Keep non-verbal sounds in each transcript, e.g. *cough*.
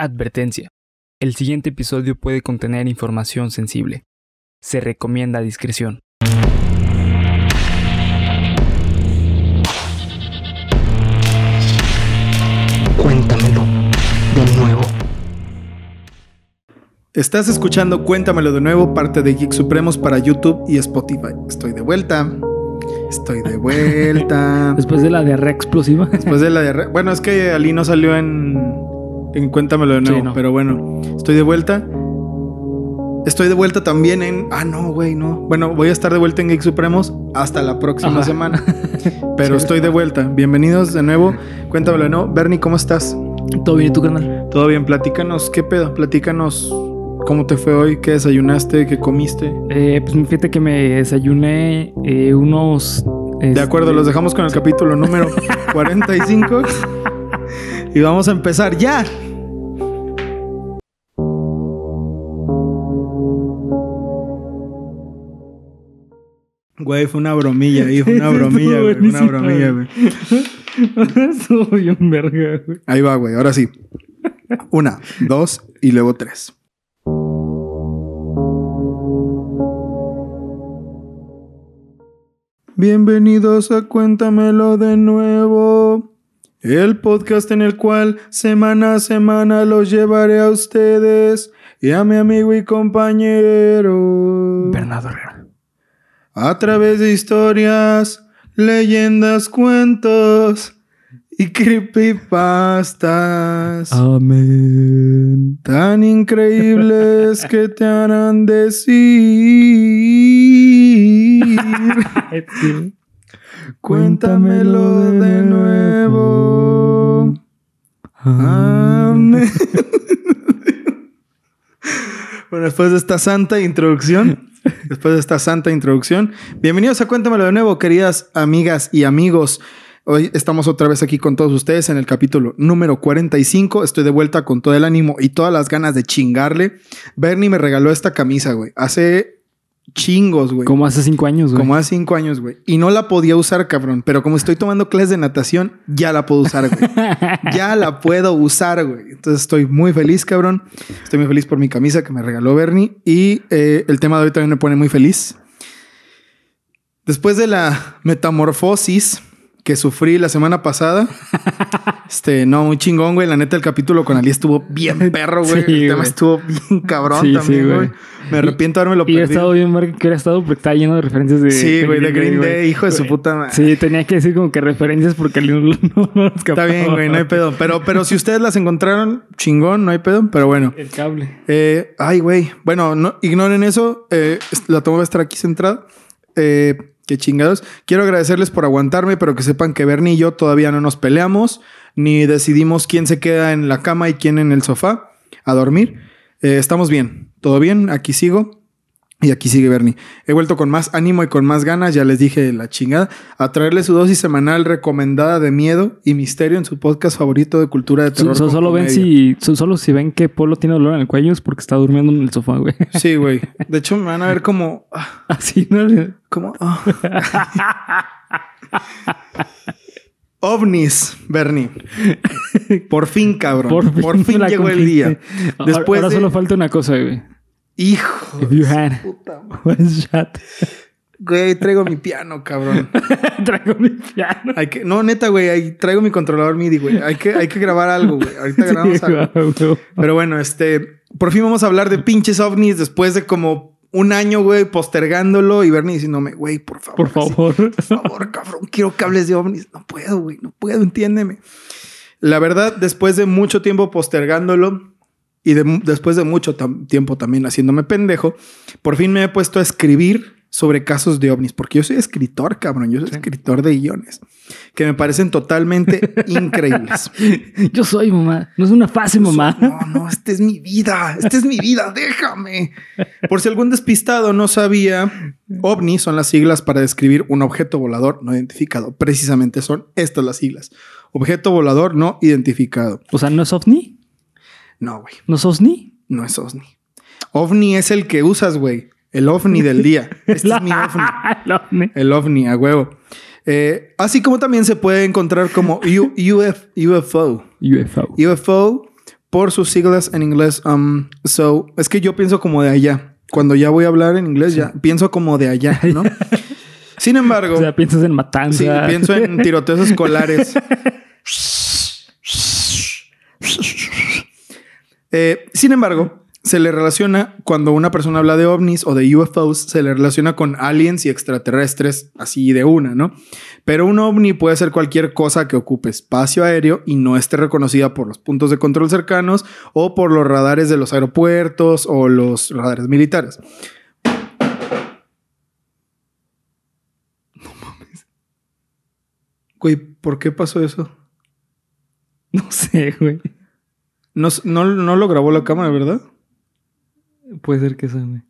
Advertencia. El siguiente episodio puede contener información sensible. Se recomienda discreción. Cuéntamelo de nuevo. Estás escuchando Cuéntamelo de nuevo, parte de Geek Supremos para YouTube y Spotify. Estoy de vuelta. Estoy de vuelta. *laughs* Después de la diarrea explosiva. Después de la diarrea. Bueno, es que Ali no salió en, en Cuéntamelo de nuevo, Sí, no. pero bueno, estoy de vuelta. Estoy de vuelta también en. Ah, no, güey, no. Bueno, voy a estar de vuelta en Geek Supremos hasta la próxima Ajá. semana. *laughs* Pero Sí. estoy de vuelta. Bienvenidos de nuevo. Cuéntamelo de nuevo. Bernie, ¿cómo estás? ¿Todo bien, tu canal? Todo bien, platícanos, ¿qué pedo? Platícanos cómo te fue hoy, qué desayunaste, qué comiste. Eh, pues fíjate que me desayuné eh, unos. De acuerdo, los dejamos con el capítulo número *laughs* 45 y vamos a empezar ya. Güey, fue una bromilla ahí, fue una *laughs* bromilla, güey, una bromilla, güey. *laughs* Estuvo bien verga, güey. Ahí va, güey, ahora sí. Una, dos y luego tres. Bienvenidos a Cuéntamelo de nuevo. El podcast en el cual semana a semana los llevaré a ustedes y a mi amigo y compañero. Bernardo Herrera. A través de historias, leyendas, cuentos y creepypastas. Amén. Tan increíbles que te harán decir. *laughs* Cuéntamelo de nuevo. Amén. bueno, después de esta santa introducción, después de esta santa introducción, bienvenidos a Cuéntamelo de nuevo, queridas amigas y amigos. Hoy estamos otra vez aquí con todos ustedes en el capítulo número 45. Estoy de vuelta con todo el ánimo y todas las ganas de chingarle. Bernie me regaló esta camisa, güey. Hace chingos, güey. Como hace cinco años, güey. Como hace cinco años, güey. Y no la podía usar, cabrón. Pero como estoy tomando clases de natación, ya la puedo usar, güey. *laughs* ya la puedo usar, güey. Entonces estoy muy feliz, cabrón. Estoy muy feliz por mi camisa que me regaló Bernie. Y eh, el tema de hoy también me pone muy feliz. Después de la metamorfosis que sufrí la semana pasada, *laughs* este, no, muy chingón, güey. La neta, el capítulo con Ali estuvo bien *laughs* perro, güey. Sí, el tema güey. estuvo bien cabrón Sí, sí, también, güey. güey. Me arrepiento de haberme lo Y he perdido. estado bien marca que hubiera estado porque está lleno de referencias de. Sí, güey, de Green güey. Day, hijo de su Güey. puta madre. Sí, tenía que decir como que referencias porque no, *laughs* no, no nos Está bien, güey, no hay pedo. Pero, pero si ustedes las encontraron, chingón, no hay pedo. Pero bueno. El cable. Eh, ay, güey. Bueno, no, ignoren eso. Eh, la toma va a estar aquí centrada. Eh, qué chingados. Quiero agradecerles por aguantarme, pero que sepan que Bernie y yo todavía no nos peleamos, ni decidimos quién se queda en la cama y quién en el sofá a dormir. Eh, estamos bien. Todo bien. Aquí sigo. Y aquí sigue Bernie. He vuelto con más ánimo y con más ganas, ya les dije la chingada, a traerle su dosis semanal recomendada de miedo y misterio en su podcast favorito de cultura de terror. so- solo ven si so- solo si ven que Polo tiene dolor en el cuello es porque está durmiendo en el sofá, güey. Sí, güey. *laughs* De hecho, me van a ver como. ah, Así, ¿no? como. ah. *laughs* OVNIs, Bernie. Por fin, cabrón. Por fin, llegó el día. Ahora- Después ahora de- solo falta una cosa, güey. Hijo. If you had Puta one shot. Güey, traigo mi piano, cabrón. *laughs* Traigo mi piano. Hay que, no, neta, güey, ahí traigo mi controlador MIDI, güey. Hay que, hay que grabar algo, güey. Ahorita *laughs* grabamos Sí, algo. Pero bueno, este, por fin vamos a hablar de pinches ovnis después de como un año, güey, postergándolo y Bernie diciéndome, güey, por favor. Por así, favor. Por favor, *laughs* cabrón, quiero que hables de ovnis. No puedo, güey, no puedo, entiéndeme. La verdad, después de mucho tiempo postergándolo y de, después de mucho tam- tiempo también haciéndome pendejo, por fin me he puesto a escribir sobre casos de ovnis, porque yo soy escritor, cabrón, yo soy escritor de guiones, que me parecen totalmente *laughs* increíbles. Yo soy mamá. No es una fase, mamá. No, no, esta es mi vida, esta es mi vida, déjame. Por si algún despistado no sabía, OVNI son las siglas para describir un objeto volador no identificado. Precisamente son estas las siglas. Objeto volador no identificado. O sea, ¿no es ovni? No, güey, ¿No es ovni? no es OVNI. OVNI es el que usas, güey. El OVNI del día. *laughs* Este es mi OVNI. El ovni. El ovni, a huevo. Eh, así como también se puede encontrar como U- UF UFO. UFO. UFO por sus siglas en inglés. Um, so, es que yo pienso como de allá. Cuando ya voy a hablar en inglés, ya pienso como de allá, ¿no? *laughs* Sin embargo, O sea, piensas en matanza. sí, pienso en *laughs* tiroteos escolares. Eh, sin embargo, se le relaciona cuando una persona habla de ovnis o de UFOs, se le relaciona con aliens y extraterrestres, así de una, ¿no? Pero un ovni puede ser cualquier cosa que ocupe espacio aéreo y no esté reconocida por los puntos de control cercanos o por los radares de los aeropuertos o los radares militares. Güey, ¿por qué pasó eso? No sé, güey. No, no, no lo grabó la cámara, ¿verdad? Puede ser que güey.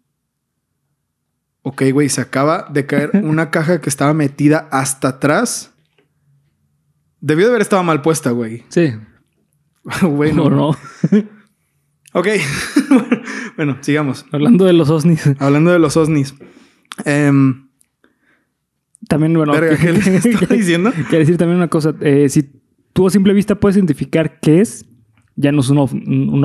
Ok, güey, se acaba de caer *laughs* una caja que estaba metida hasta atrás. Debió de haber estado mal puesta, güey. Sí. *laughs* bueno, No, no. Ok. *laughs* bueno, sigamos. Hablando de los OSNIs. Hablando de los OSNIs. Em, También, bueno. verga, ¿qué les estaba diciendo? Quiero decir también una cosa. eh, si tú a simple vista puedes identificar qué es, ya no es un, ov- un un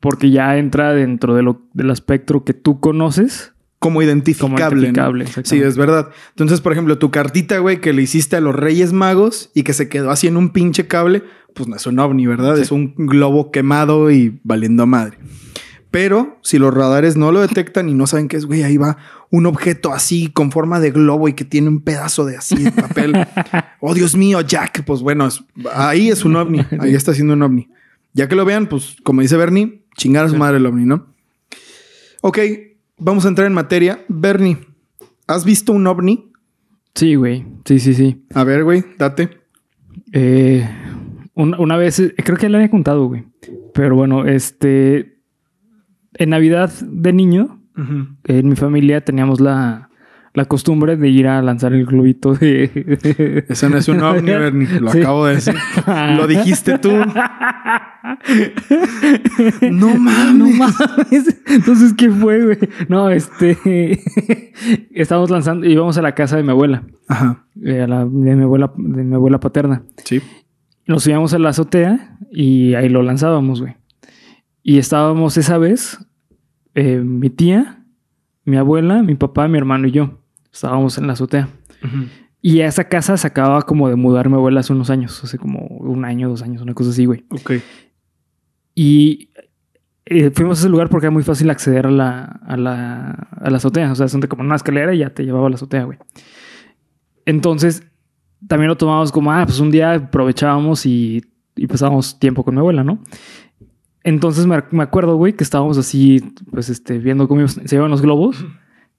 Porque ya entra dentro de lo, del espectro que tú conoces Como identificable. como ¿no? identificable. Sí, es verdad. Entonces, por ejemplo, tu cartita, güey, que le hiciste a los Reyes Magos y que se quedó así en un pinche cable, pues no es un ovni, ¿verdad? Es un globo quemado y valiendo madre. Pero si los radares no lo detectan y no saben qué es, güey, ahí va un objeto así con forma de globo y que tiene un pedazo de así de papel. *laughs* oh, Dios mío, Jack. Pues bueno, es- ahí es un ovni. Ahí está siendo un ovni. Ya que lo vean, pues como dice Bernie, chingar a su madre el ovni, ¿no? Ok, vamos a entrar en materia. Bernie, ¿has visto un ovni? Sí, güey. Sí, sí, sí. A ver, güey, date. Eh, un- una vez, eh, creo que le había contado, güey. Pero bueno, este. En Navidad de niño, en mi familia teníamos la, la costumbre de ir a lanzar el globito de. Ese no es un ovni, Bernie. Lo Sí. acabo de decir. *laughs* Lo dijiste tú. no mames. No mames. Entonces, ¿qué fue, güey? No, este. *laughs* Estábamos lanzando, íbamos a la casa de mi abuela, Ajá. eh, a la, de, mi abuela de mi abuela paterna. Sí. Nos subíamos a la azotea y ahí lo lanzábamos, güey. Y estábamos esa vez, eh, mi tía, mi abuela, mi papá, mi hermano y yo. Estábamos en la azotea. Y a esa casa se acababa como de mudar mi abuela hace unos años, hace como un año, dos años, una cosa así, güey. Ok. Y eh, fuimos a ese lugar porque era muy fácil acceder a la, a la, a la azotea. O sea, son como una escalera y ya te llevaba a la azotea, güey. Entonces, también lo tomábamos como, ah, pues un día aprovechábamos y, y pasábamos tiempo con mi abuela, ¿no? Entonces me, me acuerdo, güey, que estábamos así, pues, este, viendo cómo se iban los globos.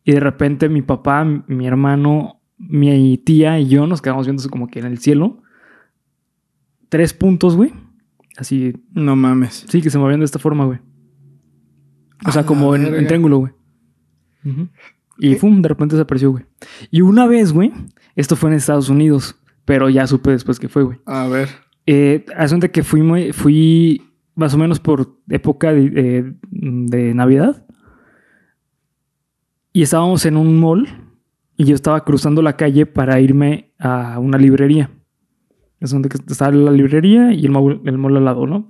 Y de repente mi papá, mi hermano, mi tía y yo nos quedamos viendo como que en el cielo. Tres puntos, güey. Así, No mames. Sí, que se movían de esta forma, güey. O sea, como en, triángulo, güey. Y pum, de repente desapareció, güey. Y una vez, güey, esto fue en Estados Unidos, pero ya supe después que fue, güey. A ver. Eh, que fui, fui más o menos por época de, eh, de Navidad. Y estábamos en un mall y yo estaba cruzando la calle para irme a una librería. Es donde estaba la librería y el mall, el mall al lado, ¿no?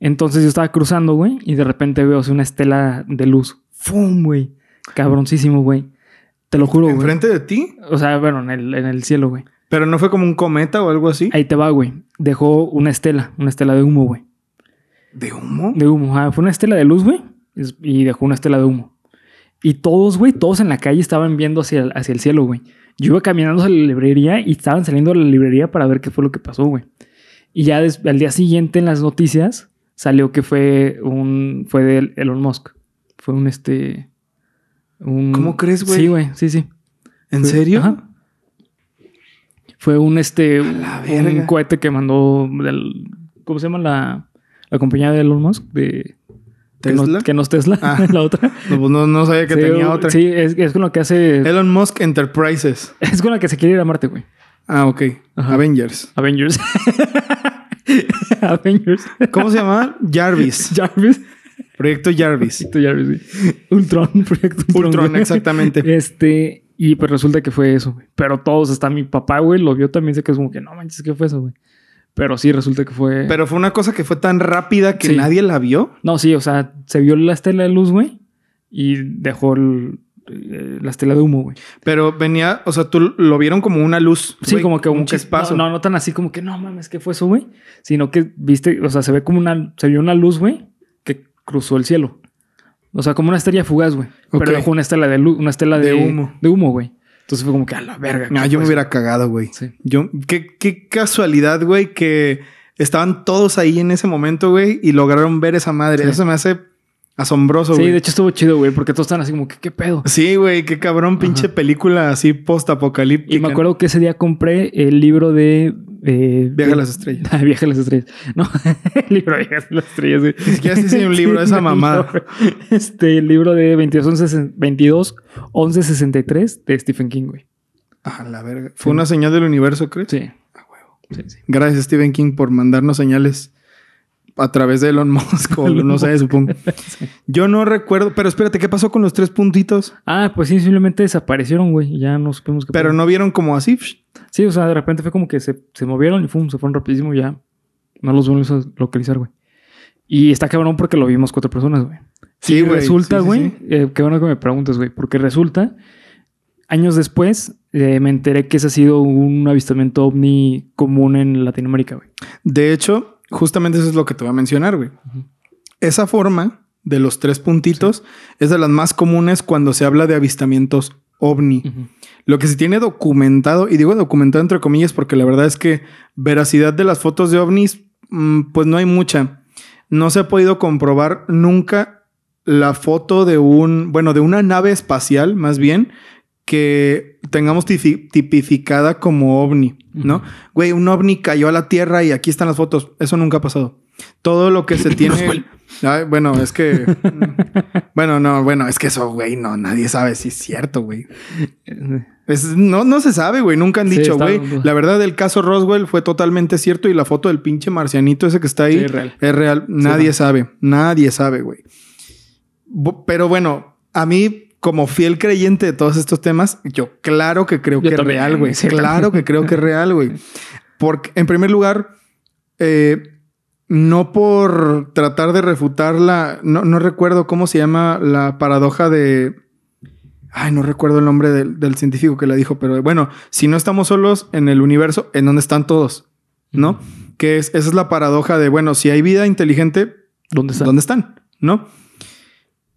Entonces yo estaba cruzando, güey, y de repente veo así una estela de luz. ¡Fum, güey! Cabroncísimo, güey. Te lo juro, güey. ¿Enfrente de ti? O sea, bueno, en el, en el cielo, güey. Pero no fue como un cometa o algo así. Ahí te va, güey. Dejó una estela, una estela de humo, güey. ¿De humo? De humo, ajá. Fue una estela de luz, güey. Y dejó una estela de humo. Y todos, güey, todos en la calle estaban viendo hacia el, hacia el cielo, güey. Yo iba caminando hacia la librería y estaban saliendo de la librería para ver qué fue lo que pasó, güey. Y ya des- al día siguiente en las noticias salió que fue un... Fue de Elon Musk. Fue un este... Un... ¿Cómo crees, güey? Sí, güey. Sí, sí. ¿En Fue- serio? Ajá. Fue un este... la un verga. cohete que mandó del... ¿Cómo se llama la, la compañía de Elon Musk? De... Que no, ¿Tesla? que no es Tesla, Ah. *laughs* la otra. No, pues no, no sabía que sí, tenía otra. Sí, es, es con lo que hace. Elon Musk Enterprises. *laughs* Es con la que se quiere ir a Marte, güey. Ah, ok. Ajá. Avengers. Avengers. *laughs* Avengers. ¿Cómo se llama? Jarvis. Jarvis. Proyecto Jarvis. Proyecto Jarvis, sí. Ultron, proyecto Ultron. Ultron, exactamente. Este, y pues resulta que fue eso, güey. Pero todos, hasta mi papá, güey, lo vio también, sé que es como que no manches, ¿qué fue eso, güey? Pero sí, resulta que fue. Pero fue una cosa que fue tan rápida que Sí. nadie la vio. No, sí, o sea, se vio la estela de luz, güey. Y dejó el- eh, la estela de humo, güey. Pero venía, o sea, tú lo vieron como una luz. Sí, güey, como que un chispazo. No, no, no tan así como que no mames, ¿qué fue eso, güey? Sino que viste, o sea, se ve como una, se vio una luz, güey, que cruzó el cielo. O sea, como una estrella fugaz, güey. Pero dejó una estela de luz, una estela de, De humo. De humo, güey. Entonces fue como que a la verga. No, ¿qué yo me hubiera cagado, güey. Sí. Yo, qué, qué casualidad, güey, que estaban todos ahí en ese momento, güey, y lograron ver esa madre. Sí. Eso me hace asombroso, Sí, güey. de hecho estuvo chido, güey, porque todos estaban así como que qué pedo. Sí, güey, qué cabrón, pinche película así post-apocalíptica. Y me acuerdo que ese día compré el libro de. Eh, Viaje a las estrellas. *laughs* Viaje a las estrellas. No, *laughs* el libro de Viaje a las estrellas. güey. Si hay un libro de esa mamada. Este, el libro de 22 11, 22 11 63 de Stephen King, güey. Ah, la verga. Fue una señal del universo, ¿crees? Sí. Sí, sí. Gracias, Stephen King, por mandarnos señales a través de Elon *laughs* Musk o no sé, supongo. *laughs* Yo no recuerdo, pero espérate, ¿qué pasó con los tres puntitos? Ah, pues sí, simplemente desaparecieron, güey. Ya no supimos qué Pero pasó. no vieron como así. Sí, o sea, de repente fue como que se, se movieron y fum, se fueron rapidísimo y ya. No los volvimos a localizar, güey. Y está cabrón porque lo vimos cuatro personas, güey. Sí, güey. resulta, Sí, sí, güey, sí. eh, qué bueno que me preguntes, güey, porque resulta, años después, eh, me enteré que ese ha sido un avistamiento ovni común en Latinoamérica, güey. De hecho, justamente eso es lo que te voy a mencionar, güey. Esa forma de los tres puntitos es de las más comunes cuando se habla de avistamientos ovni. Lo que se tiene documentado, y digo documentado entre comillas porque la verdad es que veracidad de las fotos de ovnis, mm, pues no hay mucha. No se ha podido comprobar nunca la foto de un, bueno, de una nave espacial, más bien, que tengamos tipificada como ovni, ¿no? Güey, un ovni cayó a la Tierra y aquí están las fotos. Eso nunca ha pasado. Todo lo que se *laughs* tiene... Ay, bueno, es que... *laughs* bueno, no, bueno, es que eso, güey, no, nadie sabe si es cierto, güey. Es- no, no se sabe, güey. Nunca han dicho, güey. La verdad, el caso Roswell fue totalmente cierto y la foto del pinche marcianito ese que está ahí Sí, es real. es real. Nadie sabe. Nadie sabe, güey. Pero bueno, a mí, como fiel creyente de todos estos temas, yo claro que creo Yo que es real, güey. claro que creo que es real, güey. Porque, en primer lugar, eh, no por tratar de refutarla, no, no recuerdo cómo se llama la paradoja de. Ay, no recuerdo el nombre del, del científico que la dijo, pero bueno, si no estamos solos en el universo, ¿en dónde están todos? ¿No? Que es, esa es la paradoja de, bueno, si hay vida inteligente, ¿Dónde está? ¿dónde están? ¿No?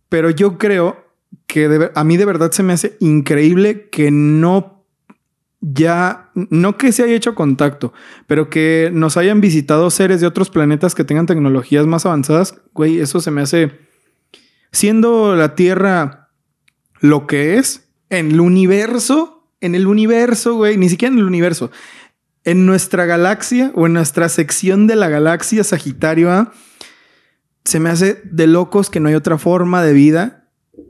Pero yo creo que a mí de verdad se me hace increíble que no ya, no que se haya hecho contacto, pero que nos hayan visitado seres de otros planetas que tengan tecnologías más avanzadas. Güey, eso se me hace, siendo la Tierra lo que es, en el universo, en el universo, güey, ni siquiera en el universo, en nuestra galaxia o en nuestra sección de la galaxia Sagitario A, se me hace de locos que no hay otra forma de vida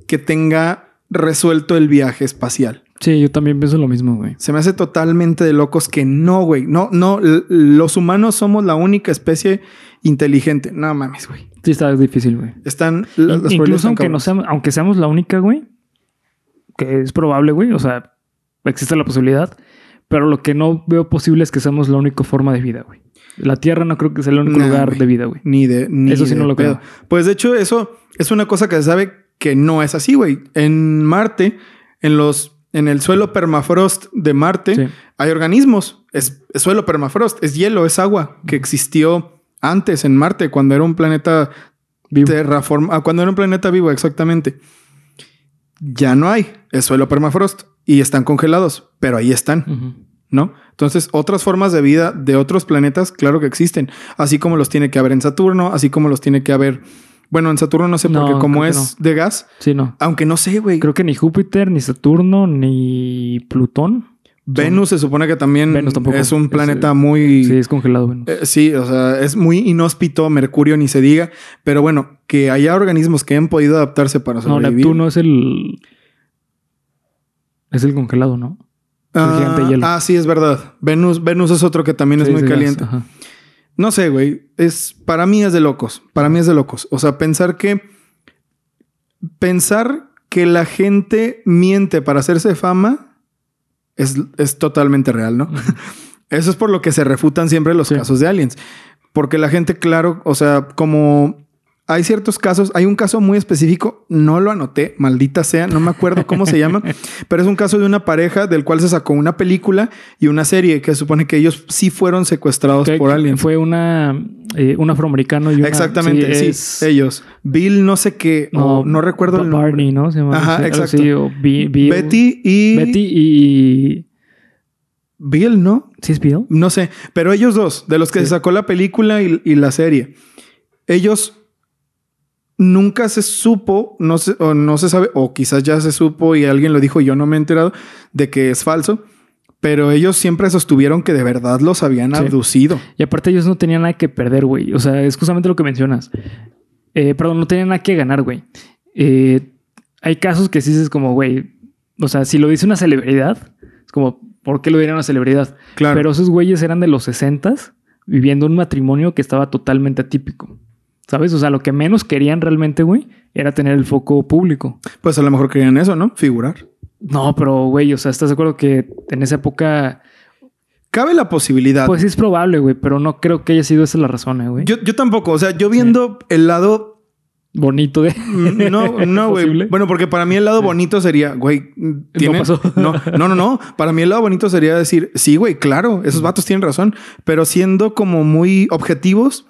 que tenga resuelto el viaje espacial. Sí, yo también pienso lo mismo, güey. Se me hace totalmente de locos que no, güey. No, no, los humanos somos la única especie inteligente. No mames, güey. Sí, está difícil, güey. Están las Incluso aunque, no seamos, aunque seamos la única, güey, que es probable, güey, o sea, existe la posibilidad, pero lo que no veo posible es que seamos la única forma de vida, güey. La Tierra no creo que sea el único Nah, lugar de vida, güey. Ni de ni Eso sí de no lo pedo. creo. Pues de hecho, eso es una cosa que se sabe que no es así, güey. En Marte, en los en el suelo permafrost de Marte, Sí. hay organismos. Es, es suelo permafrost, es hielo, es agua que existió antes en Marte, cuando era un planeta Vivo. ah, cuando era un planeta vivo, exactamente. Ya no hay, es suelo permafrost y están congelados, pero ahí están. ¿no? Entonces, otras formas de vida de otros planetas, claro que existen, así como los tiene que haber en Saturno, así como los tiene que haber, bueno, en Saturno no sé, No, porque como es de gas, Sí, no. aunque no sé, güey, Creo que ni Júpiter, ni Saturno, ni Plutón. Venus se supone que también Venus tampoco. es un planeta eh, muy... Sí, es congelado, Venus. Eh, sí, o sea, es muy inhóspito, Mercurio ni se diga, pero bueno, que haya organismos que han podido adaptarse para no, sobrevivir. Neptuno es el. Es el congelado, ¿no? ah, el hielo. ah, sí, es verdad. Venus, Venus es otro que también Sí, es muy gas, caliente. ajá. No sé, güey. Es para mí es de locos. Para mí es de locos. O sea, pensar que pensar que la gente miente para hacerse fama es, es totalmente real, ¿no? *laughs* Eso es por lo que se refutan siempre los Sí. casos de aliens. Porque la gente, claro, o sea, como hay ciertos casos, hay un caso muy específico, no lo anoté, maldita sea, no me acuerdo cómo se llama, *laughs* pero es un caso de una pareja del cual se sacó una película y una serie que supone que ellos sí fueron secuestrados por aliens. Fue una, eh, un afroamericano y una... Exactamente, sí, es- ellos. Bill no sé qué, no, no recuerdo el nombre. Barney, ¿no? Se llama Ajá, exacto. o Bill- Betty y... Betty y... Bill, ¿no? ¿Sí es Bill? No sé, pero ellos dos, de los que Sí. se sacó la película y, y la serie, ellos nunca se supo, no se, o no se sabe, o quizás ya se supo y alguien lo dijo y yo no me he enterado de que es falso, pero ellos siempre sostuvieron que de verdad los habían Sí. abducido. Y aparte ellos no tenían nada que perder, güey. O sea, es justamente lo que mencionas. Eh, perdón, no tenían nada que ganar, güey. Eh, hay casos que sí dices como, güey, o sea, si lo dice una celebridad, es como, ¿por qué lo diría una celebridad? Claro. Pero esos güeyes eran de los 60 viviendo un matrimonio que estaba totalmente atípico. ¿Sabes? O sea, lo que menos querían realmente, güey, era tener el foco público. pues a lo mejor querían eso, ¿no? Figurar. No, pero, güey, o sea, ¿estás de acuerdo que en esa época... Cabe la posibilidad. Pues sí es probable, güey, pero no creo que haya sido esa la razón, eh, güey. yo, yo tampoco, o sea, yo viendo el lado Bonito de... Mm, No, *laughs* no, güey. Bueno, porque para mí el lado bonito sería, güey, ¿tienen? pasó. No, no, no, no. Para mí el lado bonito sería decir, sí, güey, claro, esos vatos tienen razón, pero siendo como muy objetivos,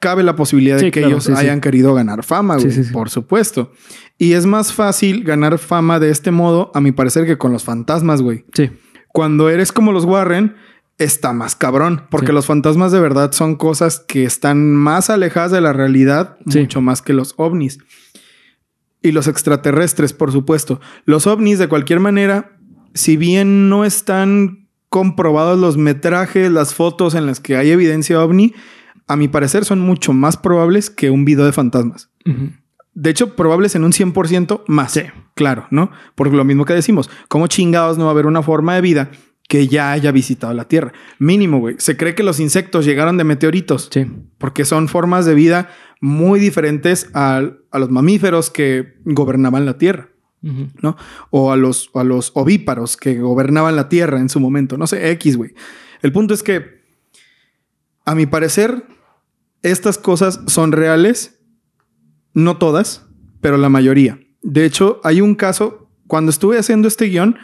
cabe la posibilidad de que claro, ellos sí, sí. hayan querido ganar fama, güey, por supuesto. Y es más fácil ganar fama de este modo, a mi parecer, que con los fantasmas, güey. Sí. Cuando eres como los Warren, está más cabrón, porque los fantasmas de verdad son cosas que están más alejadas de la realidad, mucho más que los ovnis. Y los extraterrestres, por supuesto. Los ovnis, de cualquier manera, si bien no están comprobados los metrajes, las fotos en las que hay evidencia ovni, a mi parecer son mucho más probables que un video de fantasmas. De hecho, probables en un 100% más. Sí. Claro, ¿no? Porque lo mismo que decimos, ¿cómo chingados no va a haber una forma de vida que ya haya visitado la Tierra? Mínimo, güey. Se cree que los insectos llegaron de meteoritos Sí. porque son formas de vida muy diferentes al- a, los mamíferos que gobernaban la Tierra. ¿no? O a los, a los ovíparos que gobernaban la Tierra en su momento. No sé, X, güey. El punto es que, a mi parecer, estas cosas son reales. No todas, pero la mayoría. De hecho, hay un caso, cuando estuve haciendo este guion,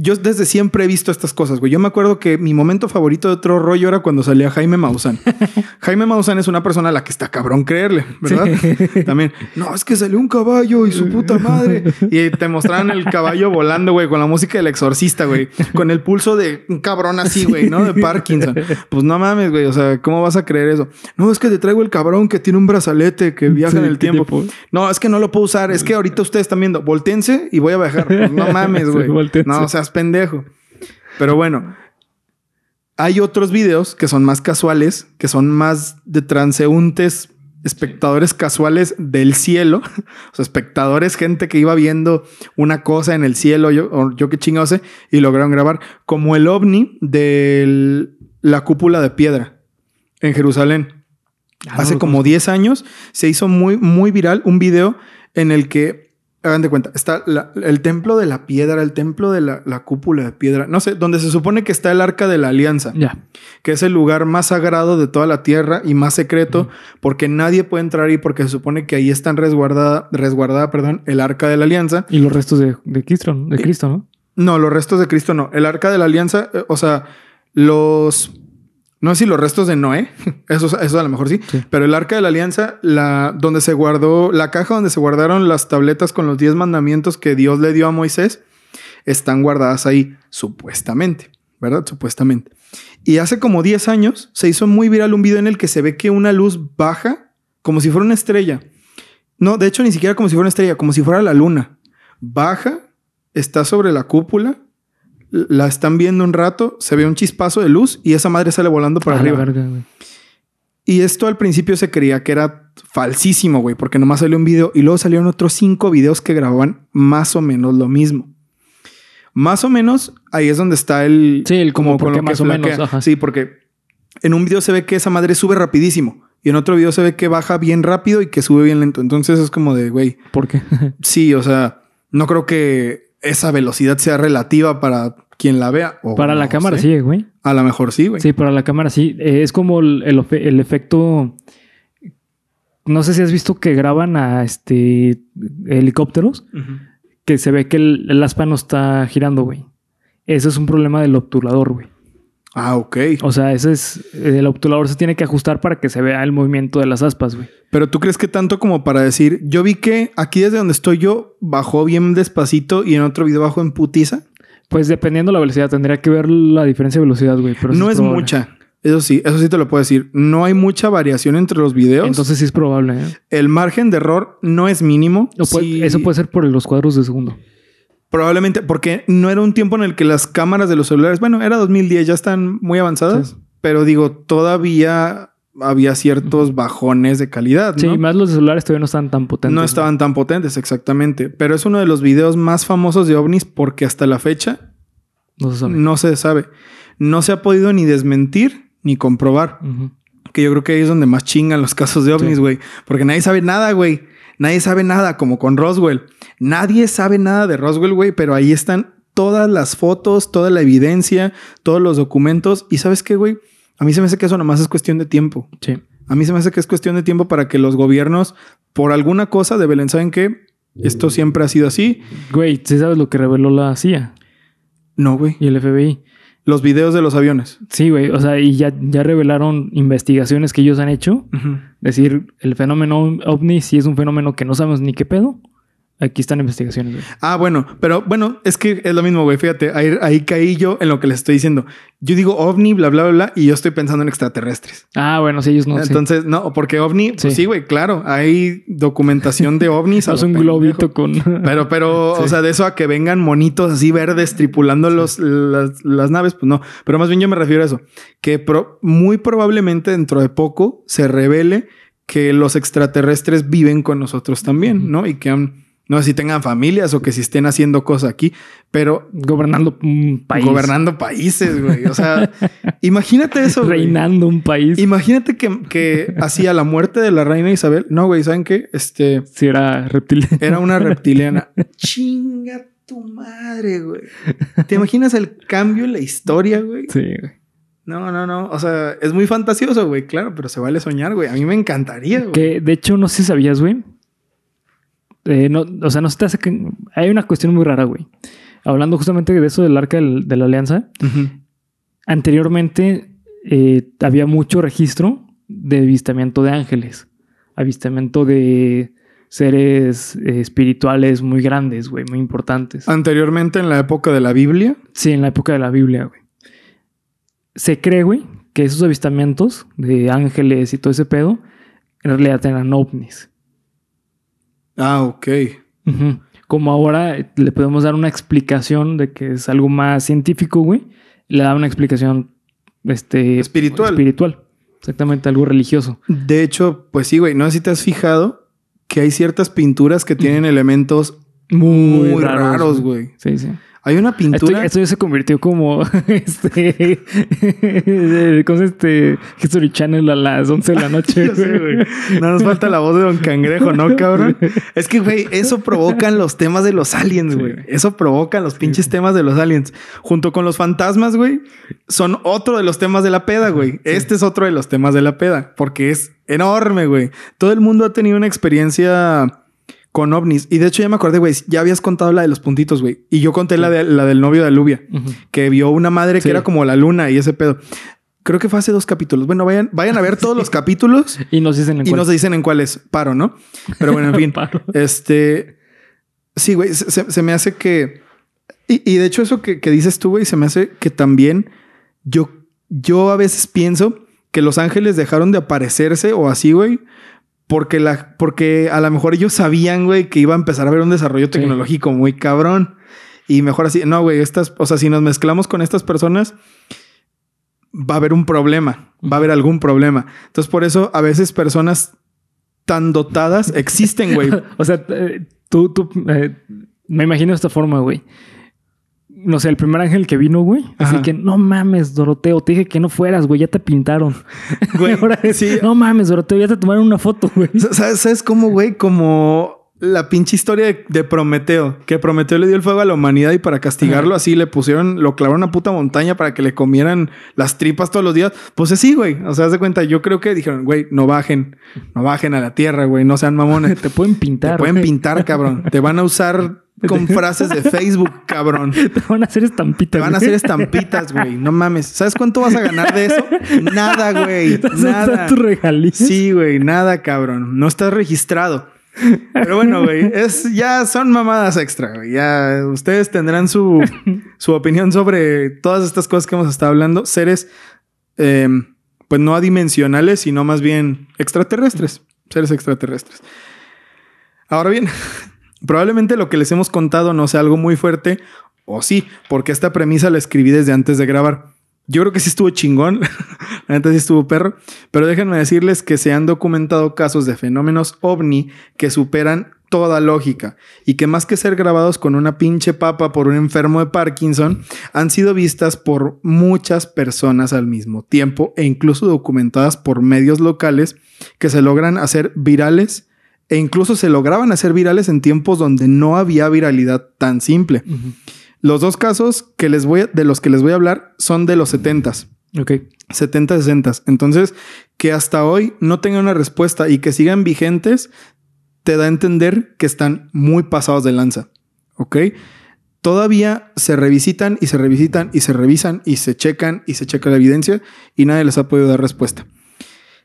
yo desde siempre he visto estas cosas, güey. Yo me acuerdo que mi momento favorito de otro rollo era cuando salía Jaime Maussan. *laughs* Jaime Maussan es una persona a la que está cabrón creerle, ¿verdad? *laughs* También, no, es que salió un caballo y su puta madre. *laughs* Y te mostraban el caballo volando, güey, con la música del exorcista, güey. Con el pulso de un cabrón así, güey, ¿no? De Parkinson. Pues no mames, güey. O sea, ¿cómo vas a creer eso? No, es que te traigo el cabrón que tiene un brazalete que viaja Sí, en el ¿qué tiempo. No, es que no lo puedo usar. Es que ahorita ustedes están viendo. Voltense y voy a bajar. Pues no mames, Sí, güey. no, pendejo. Pero bueno, hay otros videos que son más casuales, que son más de transeúntes, espectadores casuales del cielo. *laughs* O sea, espectadores, gente que iba viendo una cosa en el cielo, yo, o yo qué chingado sé, y lograron grabar. Como el ovni de la cúpula de piedra en Jerusalén. Ah, Hace como 10 años se hizo muy, muy viral un video en el que, hagan de cuenta, está la- el templo de la piedra, el templo de la, la cúpula de piedra, no sé, donde se supone que está el arca de la alianza, Ya. que es el lugar más sagrado de toda la tierra y más secreto, porque nadie puede entrar ahí porque se supone que ahí están resguardada, resguardada, perdón, el arca de la alianza. Y los restos de, de Cristo, ¿no? De Cristo, ¿no? No, los restos de Cristo no. El arca de la alianza, eh, o sea, los. No sé si los restos de Noé, *laughs* eso, eso a lo mejor sí, Sí. pero el arca de la alianza, la, donde se guardó, la caja donde se guardaron las tabletas con los 10 mandamientos que Dios le dio a Moisés, están guardadas ahí, supuestamente, ¿verdad? Supuestamente. Y hace como 10 años se hizo muy viral un video en el que se ve que una luz baja como si fuera una estrella. No, de hecho, ni siquiera como si fuera una estrella, como si fuera la luna. Baja, está sobre la cúpula, la están viendo un rato, se ve un chispazo de luz y esa madre sale volando para arriba. verga. Y esto al principio se creía que era falsísimo, güey, porque nomás salió un video y luego salieron otros cinco videos que grababan más o menos lo mismo. Más o menos ahí es donde está el. Sí, el como con que más o menos, ajá. Sí, porque en un video se ve que esa madre sube rapidísimo y en otro video se ve que baja bien rápido y que sube bien lento. Entonces es como de, güey, ¿Por qué? *laughs* sí, o sea, no creo que esa velocidad sea relativa para quien la vea. o Para la cámara sé. sí, güey. A lo mejor sí, güey. Sí, para la cámara sí. Eh, es como el, el efecto. No sé si has visto que graban a este helicópteros, que se ve que el, el aspa no está girando, güey. Eso es un problema del obturador, güey. Ah, ok. O sea, ese es. El obturador se tiene que ajustar para que se vea el movimiento de las aspas, güey. Pero tú crees que tanto como para decir, yo vi que aquí desde donde estoy yo bajó bien despacito y en otro video bajó en putiza. Pues dependiendo la velocidad, tendría que ver la diferencia de velocidad, güey. Pero no es mucha. Eso sí, eso sí te lo puedo decir. No hay mucha variación entre los videos. Entonces sí es probable, ¿eh? el margen de error no es mínimo. O puede- Sí, Eso puede ser por los cuadros de segundo. Probablemente porque no era un tiempo en el que las cámaras de los celulares, bueno, era 2010, ya están muy avanzadas, Sí. pero digo, todavía había ciertos bajones de calidad, ¿no? Sí, más los celulares todavía no están tan potentes. no estaban tan potentes, exactamente. Pero es uno de los videos más famosos de ovnis porque hasta la fecha No se sabe. no se sabe. No se ha podido ni desmentir ni comprobar. Que yo creo que ahí es donde más chingan los casos de ovnis, Sí. güey. Porque nadie sabe nada, güey. Nadie sabe nada, como con Roswell. Nadie sabe nada de Roswell, güey, pero ahí están todas las fotos, toda la evidencia, todos los documentos. Y sabes qué, güey? A mí se me hace que eso nomás es cuestión de tiempo. Sí. A mí se me hace que es cuestión de tiempo para que los gobiernos, por alguna cosa de Belén, ¿saben qué? Esto siempre ha sido así. Güey, ¿sí sabes lo que reveló la CIA No, güey. y el FBI? Los videos de los aviones. Sí, güey. O sea, y ya, ya revelaron investigaciones que ellos han hecho. Decir, el fenómeno ovni, si es un fenómeno que no sabemos ni qué pedo. Aquí están investigaciones, güey. Ah, bueno, pero bueno, es que es lo mismo, güey. Fíjate, ahí, ahí caí yo en lo que les estoy diciendo. Yo digo ovni, bla, bla, bla, bla, y yo estoy pensando en extraterrestres. Ah, bueno, sí, ellos no. sí. Entonces, no, porque ovni, pues Sí. sí, güey, claro, hay documentación de ovnis. *laughs* es un globito con. Pero, pero, *laughs* o sea, de eso a que vengan monitos así verdes tripulando los, las, las naves, pues no. Pero más bien yo me refiero a eso. Que pro- muy probablemente dentro de poco se revele que los extraterrestres viven con nosotros también. ¿no? Y que han- no sé si tengan familias o que si estén haciendo cosas aquí, pero gobernando un país. gobernando países, güey. O sea, *laughs* imagínate eso. güey. Reinando un país. Imagínate que, que *laughs* así a la muerte de la reina Isabel, no, güey, ¿saben qué? Este Si era reptil. era una *laughs* reptiliana. Chinga tu madre, güey. ¿Te imaginas el cambio en la historia, güey? Sí, güey. No, no, no. O sea, es muy fantasioso, güey, claro, pero se vale soñar, güey. A mí me encantaría, güey. Que de hecho, no sé si sabías, güey. Eh, no, o sea, no se te hace que. Hay una cuestión muy rara, güey. Hablando justamente de eso del arca del- de la alianza. Anteriormente eh, había mucho registro de avistamiento de ángeles. Avistamiento de seres eh, espirituales muy grandes, güey, muy importantes. Anteriormente, en la época de la Biblia, Sí, en la época de la Biblia, güey. Se cree, güey, que esos avistamientos de ángeles y todo ese pedo, en realidad eran ovnis. Ah, ok. Como ahora eh, le podemos dar una explicación de que es algo más científico, güey, le da una explicación este, Espiritual. espiritual. Exactamente, algo religioso. De hecho, pues sí, güey. No sé si te has fijado que hay ciertas pinturas que tienen elementos muy, raros, güey. Sí, sí. Hay una pintura. esto ya se convirtió como *laughs* este. ¿Cómo se este? History Channel a las 11 de la *laughs* noche. Ya sé, güey. No nos falta la voz de Don Cangrejo, ¿no, cabrón? *laughs* Es que, güey, eso provocan los temas de los aliens, Sí, güey. güey. Eso provocan los pinches temas de los aliens. Junto con los fantasmas, güey, son otro de los temas de la peda, güey. Este es otro de los temas de la peda, porque es enorme, güey. Todo el mundo ha tenido una experiencia con ovnis. Y de hecho ya me acordé, güey, ya habías contado la de los puntitos, güey. Y yo conté la, de, la del novio de Alubia, Ujú. que vio una madre Sí. que era como la luna y ese pedo. Creo que fue hace dos capítulos. Bueno, vayan, vayan a ver todos los *laughs* capítulos Y nos dicen en y cuál- nos dicen en cuáles paro, ¿no? Pero bueno, en fin. *laughs* Paro. Este. Sí, güey, se, se- se me hace que. Y, y de hecho, eso que, que dices tú, güey, se me hace que también yo, yo a veces pienso que los ángeles dejaron de aparecerse o así, güey. Porque, la, porque a lo mejor ellos sabían, güey, que iba a empezar a haber un desarrollo tecnológico muy cabrón. Y mejor así, no, güey, estas, o sea, si nos mezclamos con estas personas, va a haber un problema, va a haber algún problema. Entonces, por eso a veces personas tan dotadas existen, güey. *laughs* O sea, eh, tú, tú, eh, me imagino de esta forma, güey. No sé, el primer ángel que vino, güey. Así Ajá. que no mames, Doroteo, te dije que no fueras, güey, ya te pintaron. *laughs* Güey, *laughs* Ahora, sí. No mames, Doroteo, ya te tomaron una foto, güey. ¿Sabes, ¿Sabes cómo, güey? Como la pinche historia de, de Prometeo, que Prometeo le dio el fuego a la humanidad y para castigarlo así le pusieron, lo clavaron a una puta montaña para que le comieran las tripas todos los días. Pues así, güey. O sea, haz de cuenta, yo creo que dijeron, güey, no bajen, no bajen a la tierra, güey, no sean mamones. *laughs* Te pueden pintar. Te pueden pintar, cabrón. Te van a usar con *laughs* frases de Facebook, cabrón. Te van a hacer estampitas. Te van a hacer estampitas, güey. No mames. ¿Sabes cuánto vas a ganar de eso? *laughs* Nada, güey. Nada. tu regalías. Sí, güey, nada, cabrón. No estás registrado. Pero bueno, güey, es ya son mamadas extra, güey. Ya ustedes tendrán su, *laughs* su opinión sobre todas estas cosas que hemos estado hablando. Seres, eh, pues no adimensionales, sino más bien extraterrestres. Seres extraterrestres. Ahora bien, probablemente lo que les hemos contado no sea algo muy fuerte, o sí, porque esta premisa la escribí desde antes de grabar. Yo creo que sí estuvo chingón, *laughs* la neta sí estuvo perro, pero déjenme decirles que se han documentado casos de fenómenos ovni que superan toda lógica y que más que ser grabados con una pinche papa por un enfermo de Parkinson, han sido vistas por muchas personas al mismo tiempo e incluso documentadas por medios locales que se logran hacer virales e incluso se lograban hacer virales en tiempos donde no había viralidad tan simple. Los dos casos que les voy a- de los que les voy a hablar son de los 70s. Ok. 70, 60. Entonces, que hasta hoy no tengan una respuesta y que sigan vigentes, te da a entender que están muy pasados de lanza. ¿Ok? Todavía se revisitan y se revisitan y se revisan y se checan y se checa la evidencia y nadie les ha podido dar respuesta.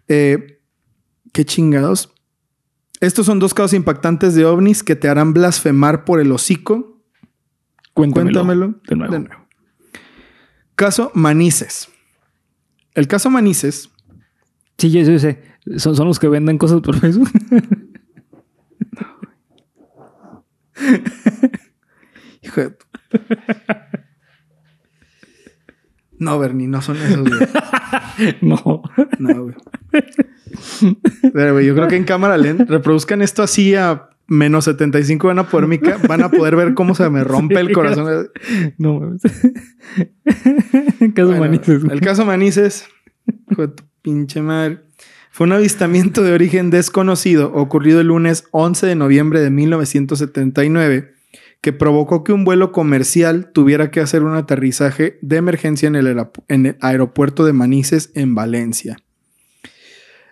Eh, ¿Qué chingados? Estos son dos casos impactantes de ovnis que te harán blasfemar por el hocico. Cuéntamelo. Cuéntamelo De nuevo. de nuevo. Caso Manises. El caso Manises Sí, yo, yo sé. Son, son los que venden cosas por Facebook. *laughs* Hijo de No, Bernie, no son esos, güey. *laughs* no. No, güey. Pero, güey, yo creo que en cámara lenta reproduzcan esto así a menos 75 van a poder, mi van a poder ver cómo se me rompe el corazón. No mames. *laughs* Caso Bueno, Manises. El caso Manises, hijo de tu pinche madre, fue un avistamiento de origen desconocido ocurrido el lunes 11 de noviembre de 1979 que provocó que un vuelo comercial tuviera que hacer un aterrizaje de emergencia en el, aerop- en el aeropuerto de Manises en Valencia.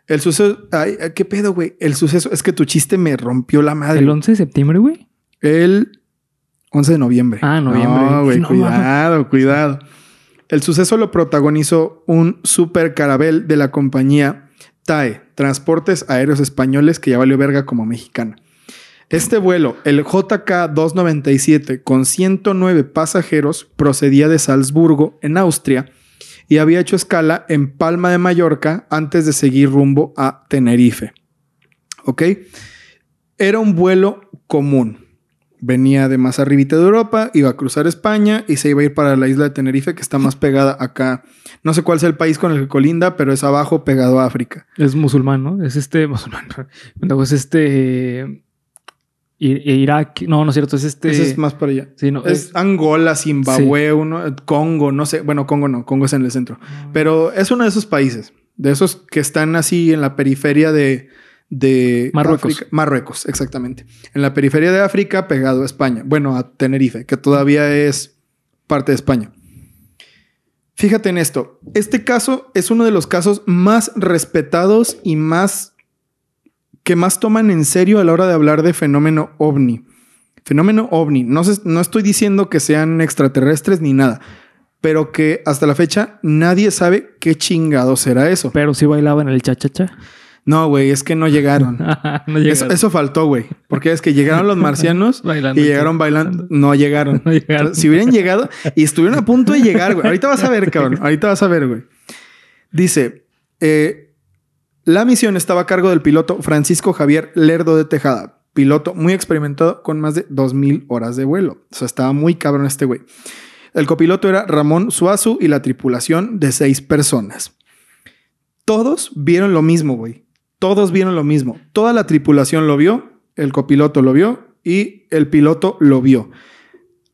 El suceso... Ay, ¿Qué pedo, güey? El suceso... Es que tu chiste me rompió la madre. El 11 de septiembre, güey. El 11 de noviembre. Ah, noviembre. No, güey, *laughs* No, cuidado, cuidado. El suceso lo protagonizó un super carabel de la compañía TAE, Transportes Aéreos Españoles, que ya valió verga como mexicana. Este vuelo, el JK297, con 109 pasajeros, procedía de Salzburgo, en Austria, y había hecho escala en Palma de Mallorca antes de seguir rumbo a Tenerife. ¿Ok? Era un vuelo común. Venía de más arribita de Europa, iba a cruzar España y se iba a ir para la isla de Tenerife, que está más pegada acá. No sé cuál es el país con el que colinda, pero es abajo pegado a África. Es musulmán, ¿no? Es este musulmán. *laughs* Luego es este. Irak. No, no es cierto. Es este. Ese es más para allá. Sí, no. Es Angola, Zimbabue, uno, Congo, no sé. Bueno, Congo no, Congo es en el centro. Pero es uno de esos países, de esos que están así en la periferia de, de Marruecos. África. Marruecos, exactamente. En la periferia de África, pegado a España. Bueno, a Tenerife, que todavía es parte de España. Fíjate en esto. Este caso es uno de los casos más respetados y más que más toman en serio a la hora de hablar de fenómeno ovni. Fenómeno ovni. No, se- no estoy diciendo que sean extraterrestres ni nada, pero que hasta la fecha nadie sabe qué chingado será eso. Pero sí bailaba en el cha-cha-cha. No, güey, es que no llegaron. *laughs* no Eso, llegaron. eso faltó, güey. Porque es que llegaron los marcianos *laughs* y llegaron bailando. No llegaron. No llegaron. Si hubieran llegado y estuvieron a punto de llegar, güey. Ahorita vas a ver, cabrón. Ahorita vas a ver, güey. Dice, eh, la misión estaba a cargo del piloto Francisco Javier Lerdo de Tejada. Piloto muy experimentado con más de 2.000 horas de vuelo. O sea, estaba muy cabrón este güey. El copiloto era Ramón Suazu y la tripulación de seis personas. Todos vieron lo mismo, güey. Todos vieron lo mismo. Toda la tripulación lo vio, el copiloto lo vio y el piloto lo vio.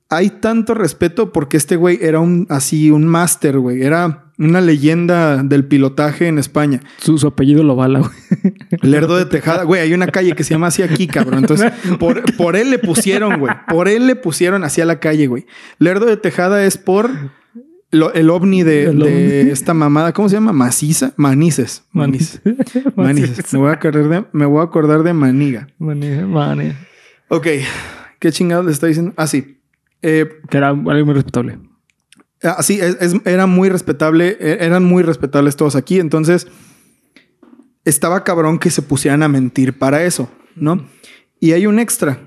Hay tanto respeto porque este güey era un así, un máster, güey. Era una leyenda del pilotaje en España. Su, su apellido lo bala, güey. Lerdo de Tejada. Güey, hay una calle que se llama así aquí, cabrón. Entonces, *laughs* por, por él le pusieron, güey. Por él le pusieron así a la calle, güey. Lerdo de Tejada es por lo- el ovni de, El de ovni. esta mamada. ¿Cómo se llama? Maciza. Manices. Manices. *laughs* Manices. Me voy a acordar de, me voy a acordar de Maniga. Mane, mane. Ok. ¿Qué chingados le está diciendo? Ah, sí. Eh, Que era algo muy respetable. Ah, sí, es, es- era muy respetable, e- eran muy respetables todos aquí, entonces estaba cabrón que se pusieran a mentir para eso, ¿no? Y hay un extra.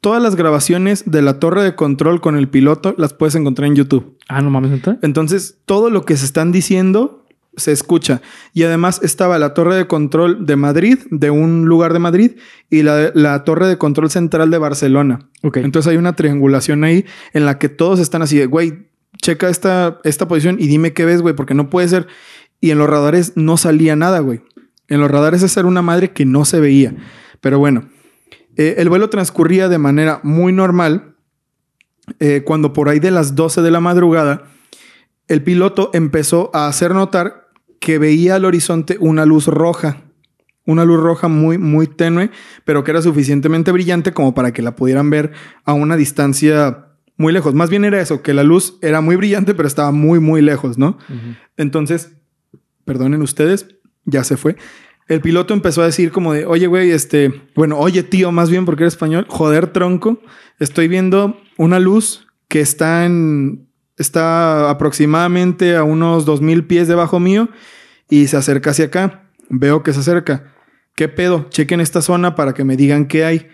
Todas las grabaciones de la torre de control con el piloto las puedes encontrar en YouTube. Ah, no mames. Entonces, todo lo que se están diciendo se escucha. Y además estaba la torre de control de Madrid, de un lugar de Madrid, y la, la torre de control central de Barcelona. Ok. Entonces hay una triangulación ahí en la que todos están así de, güey, checa esta, esta posición y dime qué ves, güey, porque no puede ser. Y en los radares no salía nada, güey. En los radares esa era una madre que no se veía. Pero bueno, eh, el vuelo transcurría de manera muy normal. eh, cuando por ahí de las 12 de la madrugada, el piloto empezó a hacer notar que veía al horizonte una luz roja. Una luz roja muy, muy tenue, pero que era suficientemente brillante como para que la pudieran ver a una distancia muy lejos. Más bien era eso, que la luz era muy brillante, pero estaba muy, muy lejos, ¿no? Entonces, perdonen ustedes, ya se fue. El piloto empezó a decir como de, oye, güey, este, bueno, oye, tío, más bien porque eres español, joder, tronco, estoy viendo una luz que está en, está aproximadamente a unos 2000 pies debajo mío y se acerca hacia acá. Veo que se acerca. ¿Qué pedo? Chequen esta zona para que me digan qué hay.